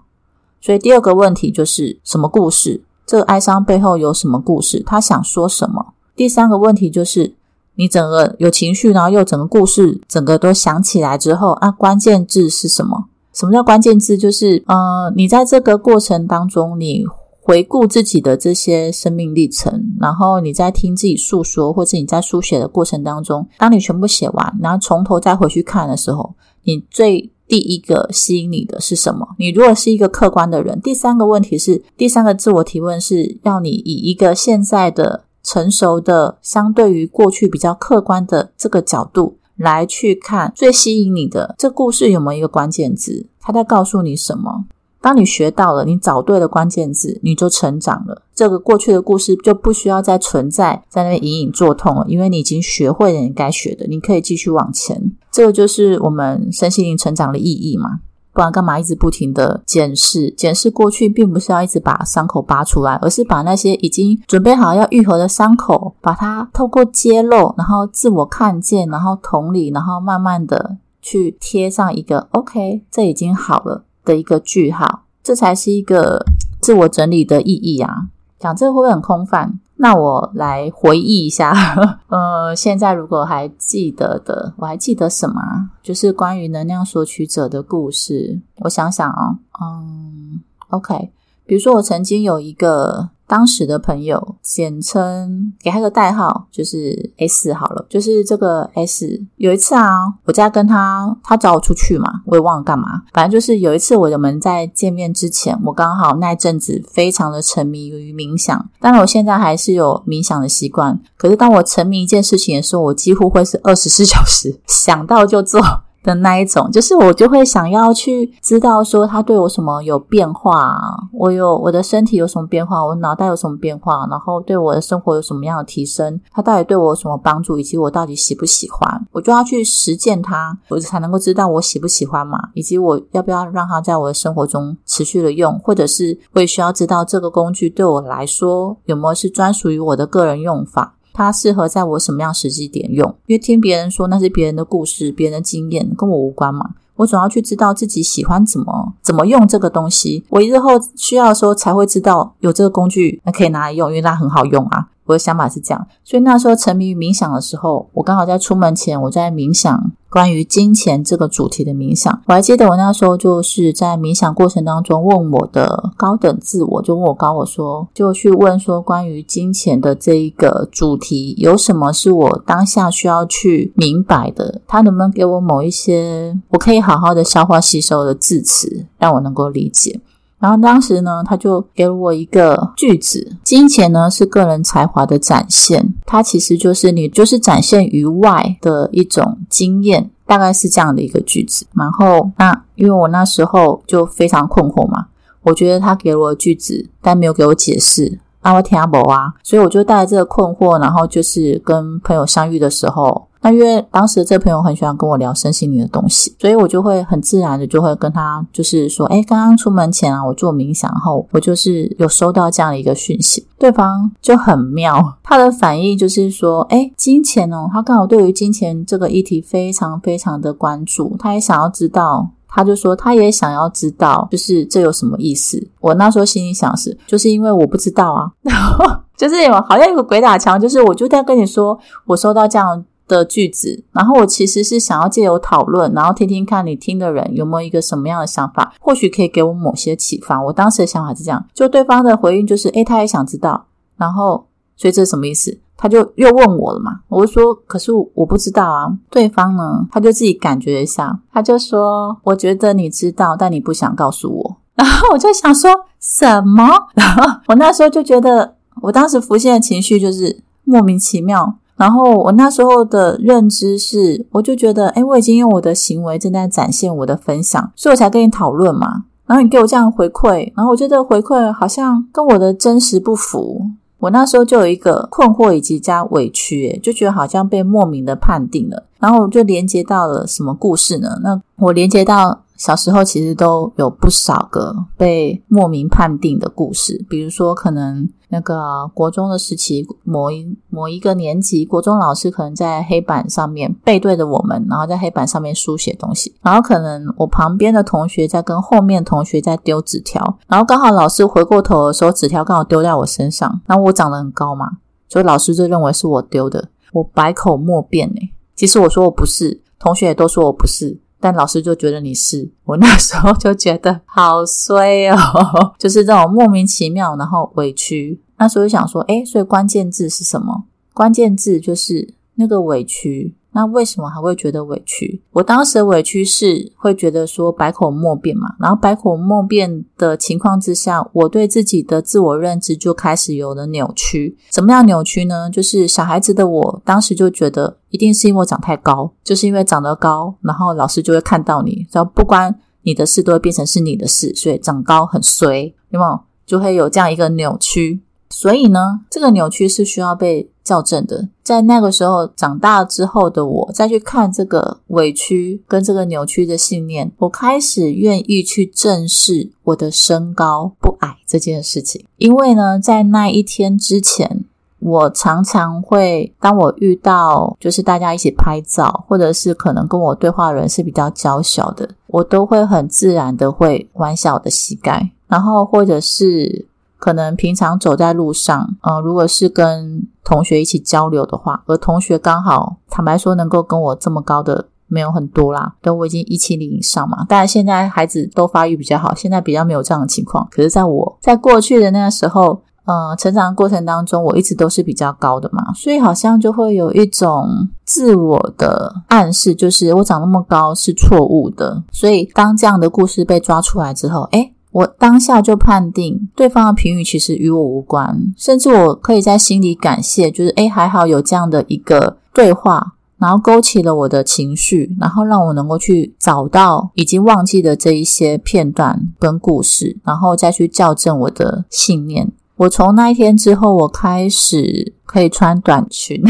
所以第二个问题就是什么故事？这个哀伤背后有什么故事？他想说什么？第三个问题就是你整个有情绪，然后又整个故事整个都想起来之后啊，关键字是什么？什么叫关键字？就是，呃，你在这个过程当中，你回顾自己的这些生命历程，然后你在听自己诉说，或者你在书写的过程当中，当你全部写完，然后从头再回去看的时候，你最第一个吸引你的是什么？你如果是一个客观的人，第三个问题是，第三个自我提问是要你以一个现在的成熟的，相对于过去比较客观的这个角度。来去看最吸引你的这故事有没有一个关键字？他在告诉你什么？当你学到了，你找对了关键字，你就成长了。这个过去的故事就不需要再存在在那边隐隐作痛了，因为你已经学会了你该学的，你可以继续往前。这个就是我们身心灵成长的意义嘛。不然干嘛一直不停的检视？检视过去，并不是要一直把伤口拔出来，而是把那些已经准备好要愈合的伤口，把它透过揭露，然后自我看见，然后同理，然后慢慢的去贴上一个 “OK”，这已经好了的一个句号，这才是一个自我整理的意义啊！讲这个会不会很空泛？那我来回忆一下，呃，现在如果还记得的，我还记得什么？就是关于能量索取者的故事。我想想哦，嗯，OK，比如说我曾经有一个。当时的朋友，简称给他个代号，就是 S 好了。就是这个 S，有一次啊，我在跟他，他找我出去嘛，我也忘了干嘛。反正就是有一次，我们在见面之前，我刚好那阵子非常的沉迷于冥想。当然，我现在还是有冥想的习惯，可是当我沉迷一件事情的时候，我几乎会是二十四小时想到就做。的那一种，就是我就会想要去知道说他对我什么有变化，我有我的身体有什么变化，我脑袋有什么变化，然后对我的生活有什么样的提升，他到底对我有什么帮助，以及我到底喜不喜欢，我就要去实践它，我才能够知道我喜不喜欢嘛，以及我要不要让它在我的生活中持续的用，或者是我也需要知道这个工具对我来说有没有是专属于我的个人用法。它适合在我什么样时机点用？因为听别人说那是别人的故事、别人的经验，跟我无关嘛。我总要去知道自己喜欢怎么怎么用这个东西，我日后需要的时候才会知道有这个工具，那可以拿来用，因为它很好用啊。我的想法是这样，所以那时候沉迷于冥想的时候，我刚好在出门前，我在冥想关于金钱这个主题的冥想。我还记得我那时候就是在冥想过程当中问我的高等自我，就问我高我说，就去问说关于金钱的这一个主题，有什么是我当下需要去明白的？他能不能给我某一些我可以好好的消化吸收的字词，让我能够理解？然后当时呢，他就给了我一个句子：金钱呢是个人才华的展现，它其实就是你就是展现于外的一种经验，大概是这样的一个句子。然后那因为我那时候就非常困惑嘛，我觉得他给了我句子，但没有给我解释。阿我听不啊，所以我就带着这个困惑，然后就是跟朋友相遇的时候，那因为当时这朋友很喜欢跟我聊身心灵的东西，所以我就会很自然的就会跟他就是说，哎，刚刚出门前啊，我做冥想后，我就是有收到这样的一个讯息，对方就很妙，他的反应就是说，哎，金钱哦，他刚好对于金钱这个议题非常非常的关注，他也想要知道。他就说，他也想要知道，就是这有什么意思？我那时候心里想是，就是因为我不知道啊，然 后就是有好像有个鬼打墙，就是我就在跟你说，我收到这样的句子，然后我其实是想要借由讨论，然后听听看你听的人有没有一个什么样的想法，或许可以给我某些启发。我当时的想法是这样，就对方的回应就是，诶，他也想知道，然后所以这是什么意思？他就又问我了嘛，我就说，可是我不知道啊。对方呢，他就自己感觉一下，他就说，我觉得你知道，但你不想告诉我。然后我就想说什么？然后我那时候就觉得，我当时浮现的情绪就是莫名其妙。然后我那时候的认知是，我就觉得，哎，我已经用我的行为正在展现我的分享，所以我才跟你讨论嘛。然后你给我这样回馈，然后我觉得回馈好像跟我的真实不符。我那时候就有一个困惑以及加委屈，就觉得好像被莫名的判定了，然后我就连接到了什么故事呢？那我连接到。小时候其实都有不少个被莫名判定的故事，比如说可能那个国中的时期，某一某一个年级，国中老师可能在黑板上面背对着我们，然后在黑板上面书写东西，然后可能我旁边的同学在跟后面同学在丢纸条，然后刚好老师回过头的时候，纸条刚好丢在我身上，然后我长得很高嘛，所以老师就认为是我丢的，我百口莫辩呢。其实我说我不是，同学也都说我不是。但老师就觉得你是我那时候就觉得好衰哦，就是这种莫名其妙，然后委屈。那时候就想说，哎，所以关键字是什么？关键字就是那个委屈。那为什么还会觉得委屈？我当时的委屈是会觉得说百口莫辩嘛，然后百口莫辩的情况之下，我对自己的自我认知就开始有了扭曲。怎么样扭曲呢？就是小孩子的我当时就觉得，一定是因为我长太高，就是因为长得高，然后老师就会看到你，然后不关你的事都会变成是你的事，所以长高很衰，有没有？就会有这样一个扭曲。所以呢，这个扭曲是需要被校正的。在那个时候长大之后的我，再去看这个委屈跟这个扭曲的信念，我开始愿意去正视我的身高不矮这件事情。因为呢，在那一天之前，我常常会当我遇到就是大家一起拍照，或者是可能跟我对话的人是比较娇小的，我都会很自然的会弯下我的膝盖，然后或者是。可能平常走在路上，呃，如果是跟同学一起交流的话，而同学刚好坦白说能够跟我这么高的没有很多啦，但我已经一七零以上嘛。当然现在孩子都发育比较好，现在比较没有这样的情况。可是在我在过去的那个时候，呃，成长过程当中，我一直都是比较高的嘛，所以好像就会有一种自我的暗示，就是我长那么高是错误的。所以当这样的故事被抓出来之后，诶，我当下就判定对方的评语其实与我无关，甚至我可以在心里感谢，就是诶，还好有这样的一个对话。然后勾起了我的情绪，然后让我能够去找到已经忘记的这一些片段跟故事，然后再去校正我的信念。我从那一天之后，我开始可以穿短裙，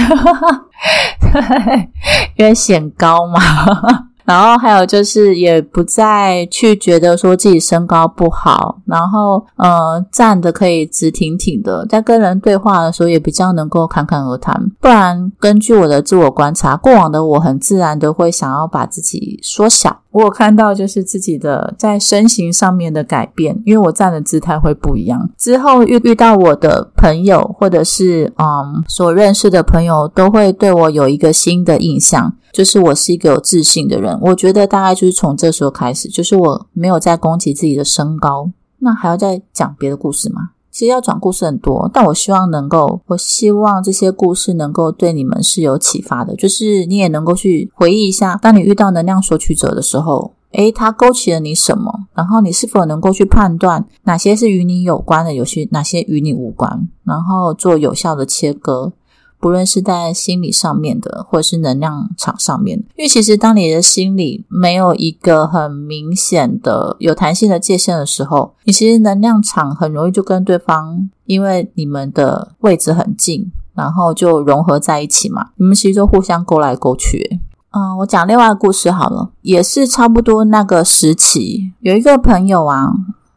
因为显高嘛。然后还有就是，也不再去觉得说自己身高不好，然后呃站的可以直挺挺的，在跟人对话的时候也比较能够侃侃而谈。不然，根据我的自我观察，过往的我很自然的会想要把自己缩小。我有看到就是自己的在身形上面的改变，因为我站的姿态会不一样。之后遇遇到我的朋友或者是嗯所认识的朋友，都会对我有一个新的印象。就是我是一个有自信的人，我觉得大概就是从这时候开始，就是我没有再攻击自己的身高。那还要再讲别的故事吗？其实要讲故事很多，但我希望能够，我希望这些故事能够对你们是有启发的，就是你也能够去回忆一下，当你遇到能量索取者的时候，诶，它勾起了你什么？然后你是否能够去判断哪些是与你有关的，有些哪些与你无关，然后做有效的切割。不论是在心理上面的，或者是能量场上面，因为其实当你的心里没有一个很明显的有弹性的界限的时候，你其实能量场很容易就跟对方，因为你们的位置很近，然后就融合在一起嘛。你们其实就互相勾来勾去。嗯，我讲另外一个故事好了，也是差不多那个时期，有一个朋友啊。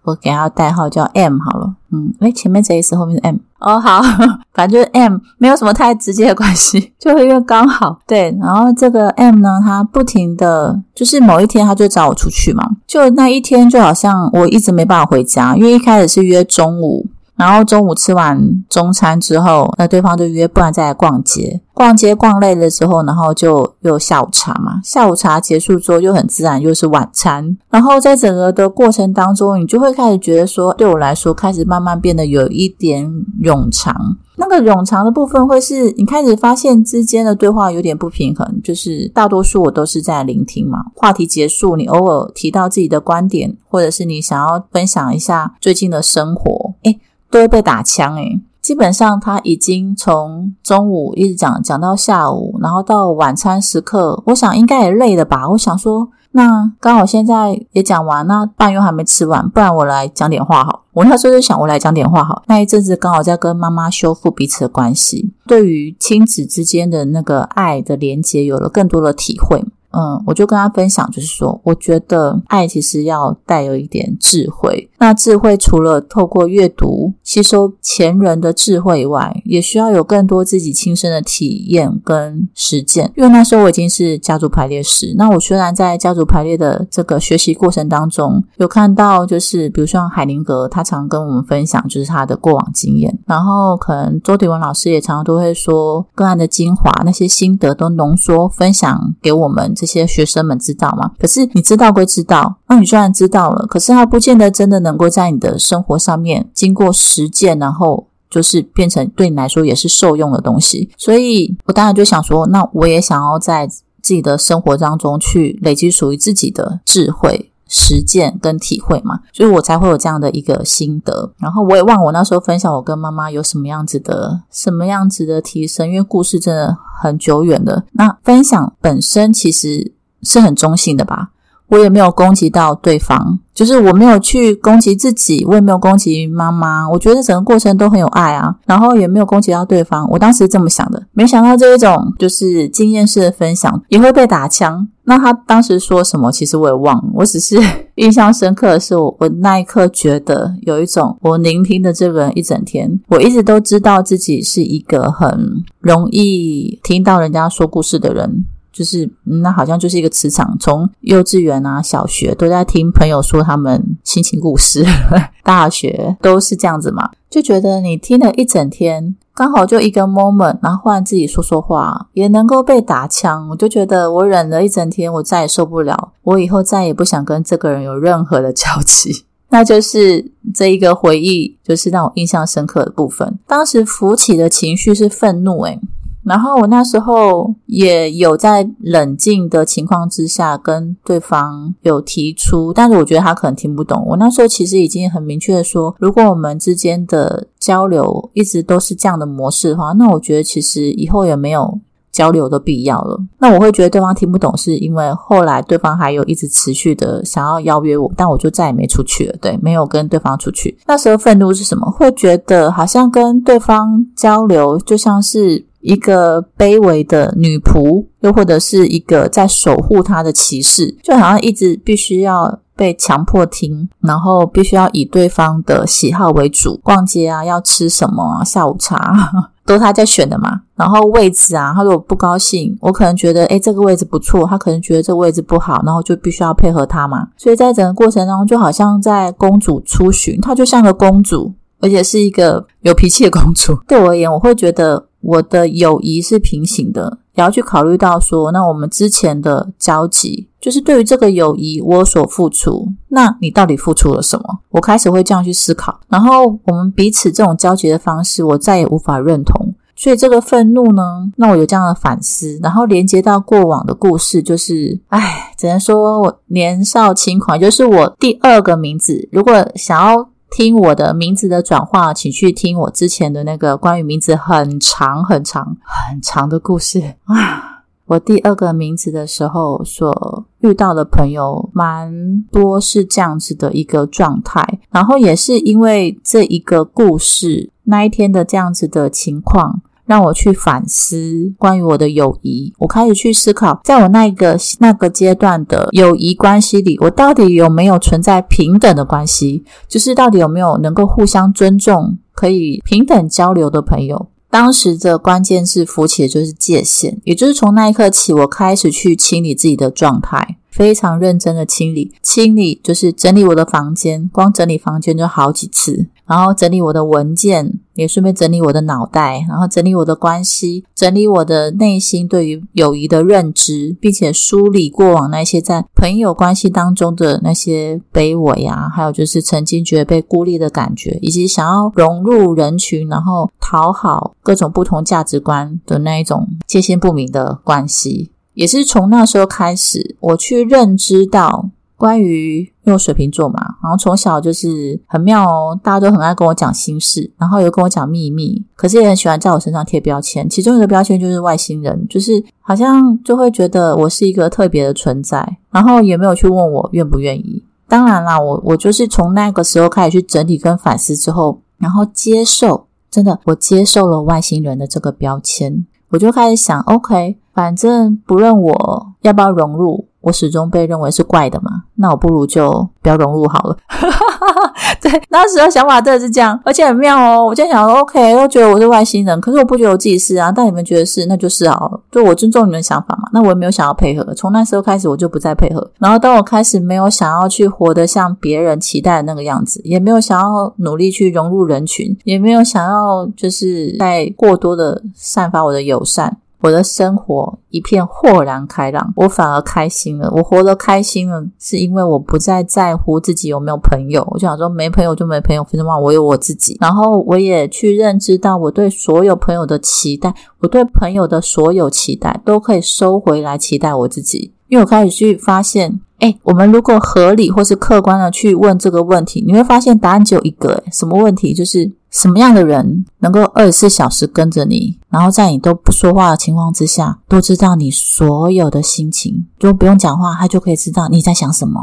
我给他代号叫 M 好了，嗯，诶，前面这一次，后面是 M 哦，好，反正就是 M，没有什么太直接的关系，就因为刚好对。然后这个 M 呢，他不停的，就是某一天他就找我出去嘛，就那一天就好像我一直没办法回家，因为一开始是约中午。然后中午吃完中餐之后，那对方就约，不然再来逛街。逛街逛累了之后，然后就又下午茶嘛。下午茶结束之后，又很自然又是晚餐。然后在整个的过程当中，你就会开始觉得说，对我来说，开始慢慢变得有一点冗长。那个冗长的部分，会是你开始发现之间的对话有点不平衡。就是大多数我都是在聆听嘛。话题结束，你偶尔提到自己的观点，或者是你想要分享一下最近的生活，诶都会被打枪诶，基本上他已经从中午一直讲讲到下午，然后到晚餐时刻，我想应该也累了吧。我想说，那刚好现在也讲完，那饭又还没吃完，不然我来讲点话好。我那时候就想，我来讲点话好。那一阵子刚好在跟妈妈修复彼此的关系，对于亲子之间的那个爱的连接有了更多的体会。嗯，我就跟他分享，就是说，我觉得爱其实要带有一点智慧。那智慧除了透过阅读吸收前人的智慧以外，也需要有更多自己亲身的体验跟实践。因为那时候我已经是家族排列师，那我虽然在家族排列的这个学习过程当中，有看到就是比如说海宁格，他常跟我们分享就是他的过往经验，然后可能周迪文老师也常常都会说个案的精华，那些心得都浓缩分享给我们这。一些学生们知道吗？可是你知道归知道，那你虽然知道了，可是它不见得真的能够在你的生活上面经过实践，然后就是变成对你来说也是受用的东西。所以我当然就想说，那我也想要在自己的生活当中去累积属于自己的智慧。实践跟体会嘛，所以我才会有这样的一个心得。然后我也忘我那时候分享我跟妈妈有什么样子的、什么样子的提升，因为故事真的很久远的。那分享本身其实是很中性的吧。我也没有攻击到对方，就是我没有去攻击自己，我也没有攻击妈妈。我觉得整个过程都很有爱啊，然后也没有攻击到对方。我当时这么想的，没想到这一种就是经验式的分享也会被打枪。那他当时说什么，其实我也忘了。我只是 印象深刻的是，我我那一刻觉得有一种我聆听的这个人一整天，我一直都知道自己是一个很容易听到人家说故事的人。就是那好像就是一个磁场，从幼稚园啊、小学都在听朋友说他们心情故事，大学都是这样子嘛，就觉得你听了一整天，刚好就一个 moment，然后换自己说说话，也能够被打枪，我就觉得我忍了一整天，我再也受不了，我以后再也不想跟这个人有任何的 交集。那就是这一个回忆，就是让我印象深刻的部分。当时浮起的情绪是愤怒，诶然后我那时候也有在冷静的情况之下跟对方有提出，但是我觉得他可能听不懂。我那时候其实已经很明确的说，如果我们之间的交流一直都是这样的模式的话，那我觉得其实以后也没有交流的必要了。那我会觉得对方听不懂，是因为后来对方还有一直持续的想要邀约我，但我就再也没出去了。对，没有跟对方出去。那时候愤怒是什么？会觉得好像跟对方交流就像是。一个卑微的女仆，又或者是一个在守护她的骑士，就好像一直必须要被强迫听，然后必须要以对方的喜好为主。逛街啊，要吃什么？下午茶 都他在选的嘛。然后位置啊，他如果不高兴，我可能觉得诶这个位置不错，他可能觉得这个位置不好，然后就必须要配合他嘛。所以在整个过程当中，就好像在公主出巡，她就像个公主，而且是一个有脾气的公主。对我而言，我会觉得。我的友谊是平行的，也要去考虑到说，那我们之前的交集，就是对于这个友谊我所付出，那你到底付出了什么？我开始会这样去思考，然后我们彼此这种交集的方式，我再也无法认同，所以这个愤怒呢，那我有这样的反思，然后连接到过往的故事，就是，唉，只能说我年少轻狂，就是我第二个名字，如果想要。听我的名字的转化，请去听我之前的那个关于名字很长很长很长的故事啊！我第二个名字的时候所遇到的朋友蛮多，是这样子的一个状态，然后也是因为这一个故事那一天的这样子的情况。让我去反思关于我的友谊，我开始去思考，在我那个那个阶段的友谊关系里，我到底有没有存在平等的关系？就是到底有没有能够互相尊重、可以平等交流的朋友？当时的关键字浮起的就是界限，也就是从那一刻起，我开始去清理自己的状态。非常认真的清理，清理就是整理我的房间，光整理房间就好几次，然后整理我的文件，也顺便整理我的脑袋，然后整理我的关系，整理我的内心对于友谊的认知，并且梳理过往那些在朋友关系当中的那些卑微啊，还有就是曾经觉得被孤立的感觉，以及想要融入人群，然后讨好各种不同价值观的那一种界限不明的关系。也是从那时候开始，我去认知到关于因为水瓶座嘛，然后从小就是很妙哦，大家都很爱跟我讲心事，然后又跟我讲秘密，可是也很喜欢在我身上贴标签。其中一个标签就是外星人，就是好像就会觉得我是一个特别的存在，然后也没有去问我愿不愿意。当然啦，我我就是从那个时候开始去整理跟反思之后，然后接受，真的我接受了外星人的这个标签，我就开始想，OK。反正不论我要不要融入，我始终被认为是怪的嘛。那我不如就不要融入好了。对，那时候想法真的是这样，而且很妙哦。我就想，OK，都觉得我是外星人，可是我不觉得我自己是啊。但你们觉得是，那就是啊。就我尊重你们的想法嘛。那我也没有想要配合。从那时候开始，我就不再配合。然后当我开始没有想要去活得像别人期待的那个样子，也没有想要努力去融入人群，也没有想要就是在过多的散发我的友善。我的生活一片豁然开朗，我反而开心了。我活得开心了，是因为我不再在乎自己有没有朋友。我想说，没朋友就没朋友，反正嘛，我有我自己。然后我也去认知到，我对所有朋友的期待，我对朋友的所有期待，都可以收回来期待我自己。因为我开始去发现，哎，我们如果合理或是客观的去问这个问题，你会发现答案只有一个，什么问题？就是什么样的人能够二十四小时跟着你，然后在你都不说话的情况之下，都知道你所有的心情，就不用讲话，他就可以知道你在想什么，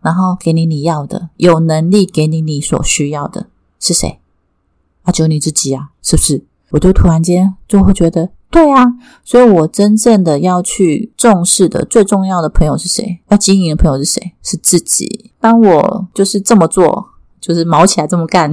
然后给你你要的，有能力给你你所需要的是谁？啊，只有你自己啊，是不是？我就突然间就会觉得。对啊，所以我真正的要去重视的最重要的朋友是谁？要经营的朋友是谁？是自己。当我就是这么做，就是毛起来这么干，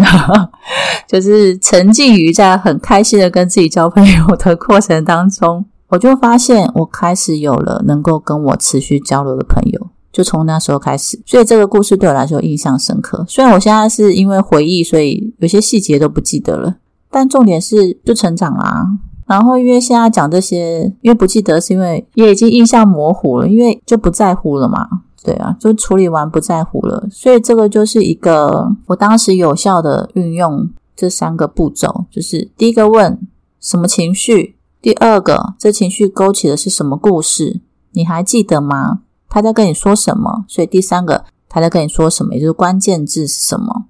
就是沉浸于在很开心的跟自己交朋友的过程当中，我就发现我开始有了能够跟我持续交流的朋友。就从那时候开始，所以这个故事对我来说印象深刻。虽然我现在是因为回忆，所以有些细节都不记得了，但重点是就成长啦。然后，因为现在讲这些，因为不记得，是因为也已经印象模糊了，因为就不在乎了嘛。对啊，就处理完不在乎了。所以这个就是一个我当时有效的运用这三个步骤，就是第一个问什么情绪，第二个这情绪勾起的是什么故事，你还记得吗？他在跟你说什么？所以第三个他在跟你说什么，也就是关键字是什么？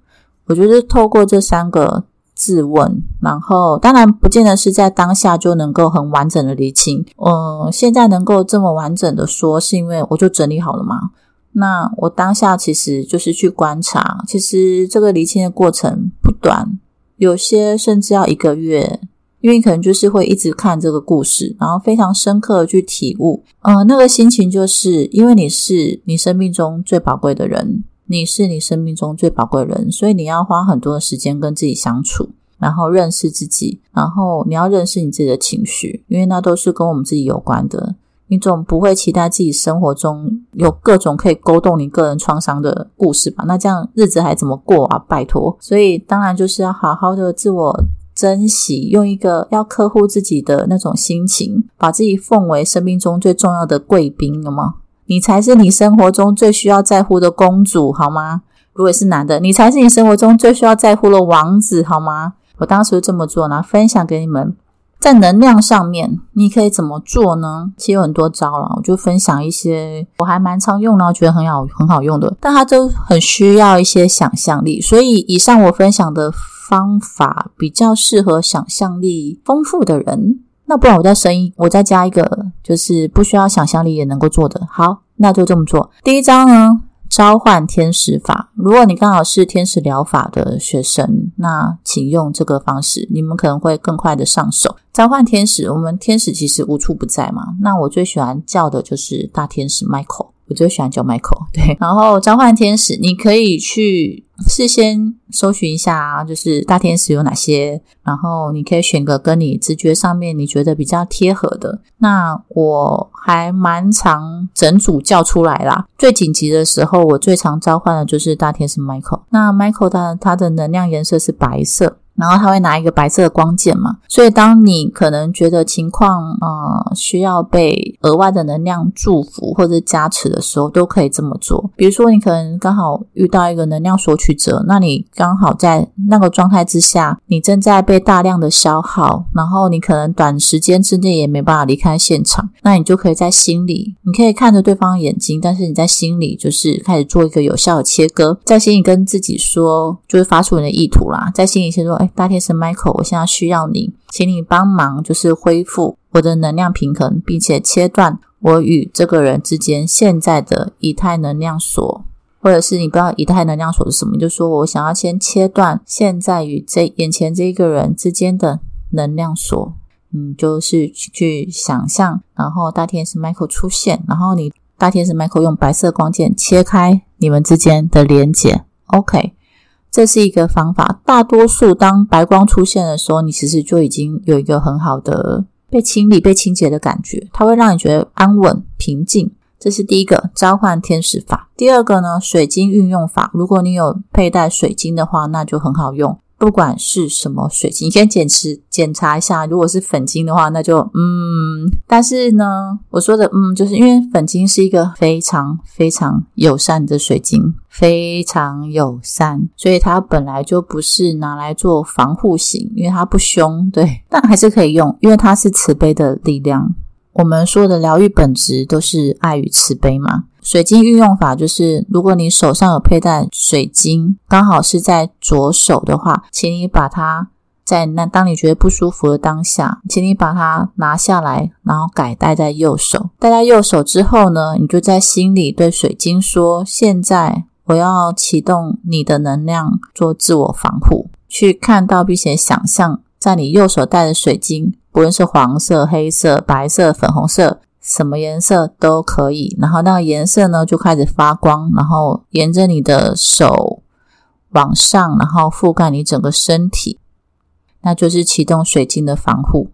我觉得透过这三个。自问，然后当然不见得是在当下就能够很完整的理清。嗯，现在能够这么完整的说，是因为我就整理好了嘛？那我当下其实就是去观察，其实这个理清的过程不短，有些甚至要一个月，因为可能就是会一直看这个故事，然后非常深刻的去体悟。嗯，那个心情就是因为你是你生命中最宝贵的人。你是你生命中最宝贵的人，所以你要花很多的时间跟自己相处，然后认识自己，然后你要认识你自己的情绪，因为那都是跟我们自己有关的。你总不会期待自己生活中有各种可以勾动你个人创伤的故事吧？那这样日子还怎么过啊？拜托！所以当然就是要好好的自我珍惜，用一个要呵护自己的那种心情，把自己奉为生命中最重要的贵宾，有吗？你才是你生活中最需要在乎的公主，好吗？如果是男的，你才是你生活中最需要在乎的王子，好吗？我当时就这么做呢，分享给你们。在能量上面，你可以怎么做呢？其实有很多招了，我就分享一些我还蛮常用的，觉得很好很好用的，但它都很需要一些想象力。所以以上我分享的方法比较适合想象力丰富的人。那不然我再生一，我再加一个，就是不需要想象力也能够做的。好，那就这么做。第一招呢，召唤天使法。如果你刚好是天使疗法的学生，那请用这个方式，你们可能会更快的上手。召唤天使，我们天使其实无处不在嘛。那我最喜欢叫的就是大天使 Michael。我最喜欢叫 Michael，对。然后召唤天使，你可以去事先搜寻一下，就是大天使有哪些，然后你可以选个跟你直觉上面你觉得比较贴合的。那我还蛮常整组叫出来啦。最紧急的时候，我最常召唤的就是大天使 Michael。那 Michael 它它的能量颜色是白色。然后他会拿一个白色的光剑嘛，所以当你可能觉得情况呃需要被额外的能量祝福或者加持的时候，都可以这么做。比如说你可能刚好遇到一个能量索取者，那你刚好在那个状态之下，你正在被大量的消耗，然后你可能短时间之内也没办法离开现场，那你就可以在心里，你可以看着对方的眼睛，但是你在心里就是开始做一个有效的切割，在心里跟自己说，就是发出你的意图啦，在心里先说。大天使 Michael，我现在需要你，请你帮忙，就是恢复我的能量平衡，并且切断我与这个人之间现在的以太能量锁，或者是你不知道以太能量锁是什么，就说我想要先切断现在与这眼前这一个人之间的能量锁。嗯，就是去想象，然后大天使 Michael 出现，然后你大天使 Michael 用白色光剑切开你们之间的连接。OK。这是一个方法。大多数当白光出现的时候，你其实就已经有一个很好的被清理、被清洁的感觉，它会让你觉得安稳、平静。这是第一个召唤天使法。第二个呢，水晶运用法。如果你有佩戴水晶的话，那就很好用。不管是什么水晶，你先检持检查一下。如果是粉晶的话，那就嗯。但是呢，我说的嗯，就是因为粉晶是一个非常非常友善的水晶，非常友善，所以它本来就不是拿来做防护型，因为它不凶，对，但还是可以用，因为它是慈悲的力量。我们说的疗愈本质都是爱与慈悲嘛。水晶运用法就是，如果你手上有佩戴水晶，刚好是在左手的话，请你把它在那当你觉得不舒服的当下，请你把它拿下来，然后改戴在右手。戴在右手之后呢，你就在心里对水晶说：“现在我要启动你的能量，做自我防护，去看到并且想象，在你右手戴的水晶，不论是黄色、黑色、白色、粉红色。”什么颜色都可以，然后那个颜色呢就开始发光，然后沿着你的手往上，然后覆盖你整个身体，那就是启动水晶的防护。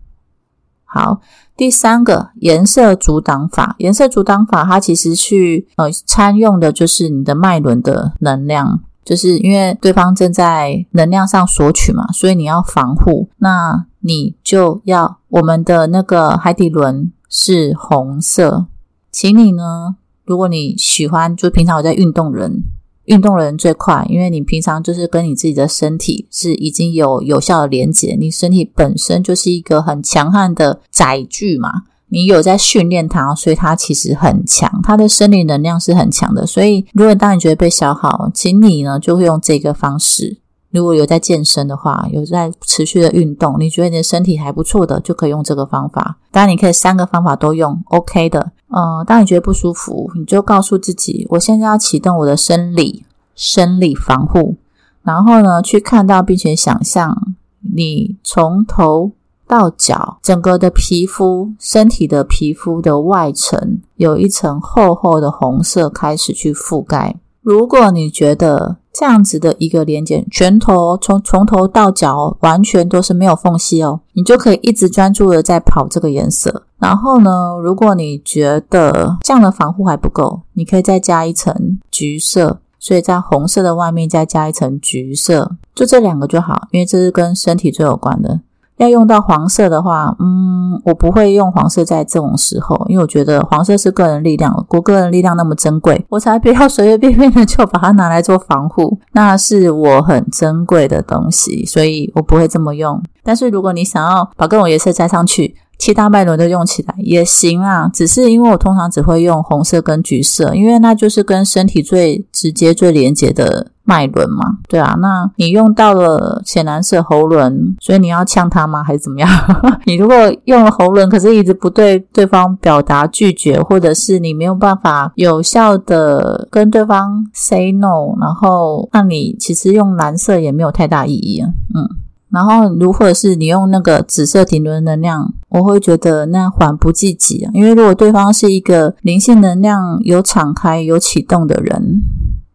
好，第三个颜色阻挡法，颜色阻挡法它其实去呃参用的就是你的脉轮的能量，就是因为对方正在能量上索取嘛，所以你要防护，那你就要我们的那个海底轮。是红色，请你呢如果你喜欢，就平常有在运动人，运动的人最快，因为你平常就是跟你自己的身体是已经有有效的连接，你身体本身就是一个很强悍的载具嘛。你有在训练它，所以它其实很强，它的生理能量是很强的。所以，如果当你觉得被消耗，请你呢就会用这个方式。如果有在健身的话，有在持续的运动，你觉得你的身体还不错的，就可以用这个方法。当然，你可以三个方法都用，OK 的。嗯，当你觉得不舒服，你就告诉自己，我现在要启动我的生理生理防护，然后呢，去看到并且想象你从头到脚整个的皮肤、身体的皮肤的外层有一层厚厚的红色开始去覆盖。如果你觉得这样子的一个连接，拳头从从头到脚完全都是没有缝隙哦，你就可以一直专注的在跑这个颜色。然后呢，如果你觉得这样的防护还不够，你可以再加一层橘色，所以在红色的外面再加一层橘色，就这两个就好，因为这是跟身体最有关的。要用到黄色的话，嗯，我不会用黄色在这种时候，因为我觉得黄色是个人力量，我个人力量那么珍贵，我才不要随随便便的就把它拿来做防护，那是我很珍贵的东西，所以我不会这么用。但是如果你想要把各种颜色加上去，其他脉轮都用起来也行啊，只是因为我通常只会用红色跟橘色，因为那就是跟身体最直接、最连接的脉轮嘛。对啊，那你用到了浅蓝色喉轮，所以你要呛它吗？还是怎么样？你如果用了喉轮，可是一直不对对方表达拒绝，或者是你没有办法有效的跟对方 say no，然后那你其实用蓝色也没有太大意义啊。嗯。然后，如或者是你用那个紫色顶轮能量，我会觉得那缓不济急啊。因为如果对方是一个灵性能量有敞开、有启动的人，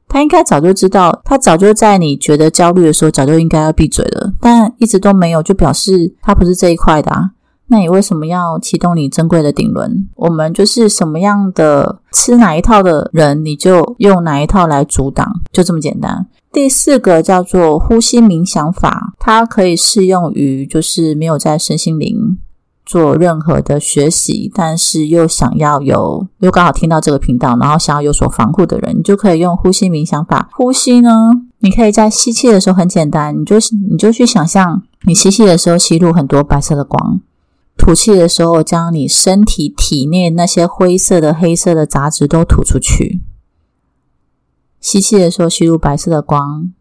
他应该早就知道，他早就在你觉得焦虑的时候，早就应该要闭嘴了。但一直都没有，就表示他不是这一块的啊。那你为什么要启动你珍贵的顶轮？我们就是什么样的吃哪一套的人，你就用哪一套来阻挡，就这么简单。第四个叫做呼吸冥想法，它可以适用于就是没有在身心灵做任何的学习，但是又想要有又刚好听到这个频道，然后想要有所防护的人，你就可以用呼吸冥想法。呼吸呢，你可以在吸气的时候很简单，你就你就去想象你吸气的时候吸入很多白色的光，吐气的时候将你身体体内那些灰色的、黑色的杂质都吐出去。吸气的时候吸入白色的光，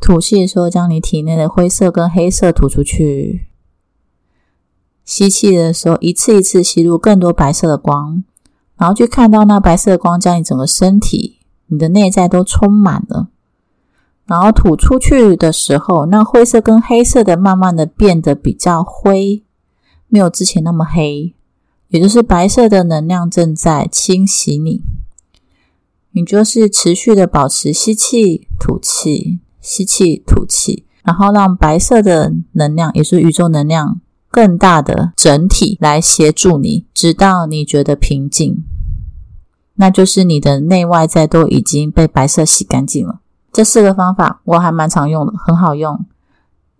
吐气的时候将你体内的灰色跟黑色吐出去。吸气的时候一次一次吸入更多白色的光，然后去看到那白色的光将你整个身体、你的内在都充满了。然后吐出去的时候，那灰色跟黑色的慢慢的变得比较灰，没有之前那么黑，也就是白色的能量正在清洗你。你就是持续的保持吸气、吐气、吸气、吐气，然后让白色的能量，也是宇宙能量更大的整体来协助你，直到你觉得平静，那就是你的内外在都已经被白色洗干净了。这四个方法我还蛮常用的，很好用。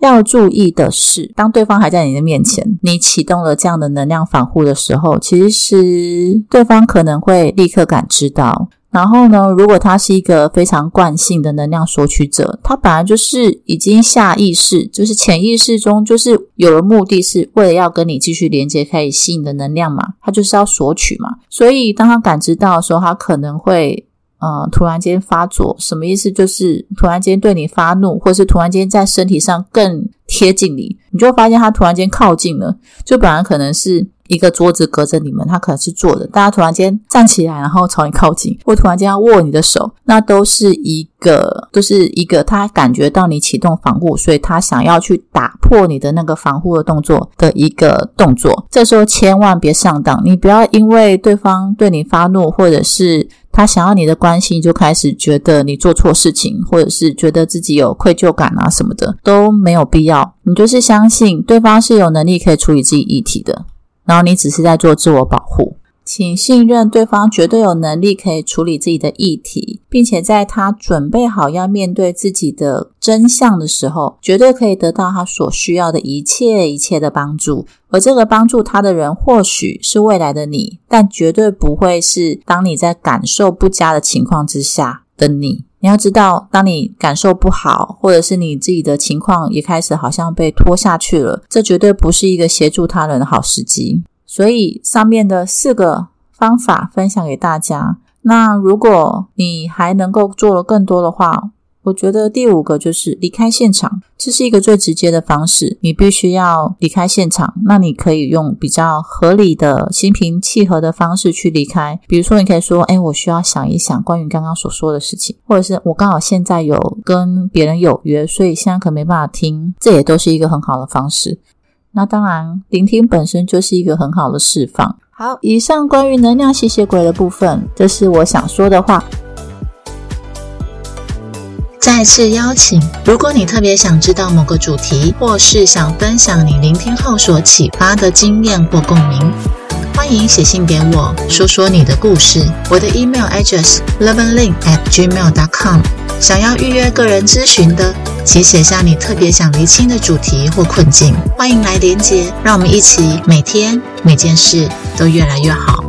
要注意的是，当对方还在你的面前，你启动了这样的能量防护的时候，其实对方可能会立刻感知到。然后呢？如果他是一个非常惯性的能量索取者，他本来就是已经下意识，就是潜意识中，就是有了目的，是为了要跟你继续连接，可以吸引的能量嘛？他就是要索取嘛。所以当他感知到的时候，他可能会呃突然间发作。什么意思？就是突然间对你发怒，或者是突然间在身体上更贴近你，你就发现他突然间靠近了。就本来可能是。一个桌子隔着你们，他可能是坐的。大家突然间站起来，然后朝你靠近，或突然间要握你的手，那都是一个，都是一个他感觉到你启动防护，所以他想要去打破你的那个防护的动作的一个动作。这时候千万别上当，你不要因为对方对你发怒，或者是他想要你的关心，就开始觉得你做错事情，或者是觉得自己有愧疚感啊什么的，都没有必要。你就是相信对方是有能力可以处理自己议题的。然后你只是在做自我保护，请信任对方绝对有能力可以处理自己的议题，并且在他准备好要面对自己的真相的时候，绝对可以得到他所需要的一切一切的帮助。而这个帮助他的人，或许是未来的你，但绝对不会是当你在感受不佳的情况之下的你。你要知道，当你感受不好，或者是你自己的情况也开始好像被拖下去了，这绝对不是一个协助他人的好时机。所以上面的四个方法分享给大家。那如果你还能够做的更多的话，我觉得第五个就是离开现场，这是一个最直接的方式。你必须要离开现场，那你可以用比较合理的心平气和的方式去离开。比如说，你可以说：“哎，我需要想一想关于刚刚所说的事情，或者是我刚好现在有跟别人有约，所以现在可能没办法听。”这也都是一个很好的方式。那当然，聆听本身就是一个很好的释放。好，以上关于能量吸血鬼的部分，这是我想说的话。再次邀请，如果你特别想知道某个主题，或是想分享你聆听后所启发的经验或共鸣，欢迎写信给我，说说你的故事。我的 email address lovenlin at gmail.com。想要预约个人咨询的，请写下你特别想厘清的主题或困境，欢迎来连接，让我们一起每天每件事都越来越好。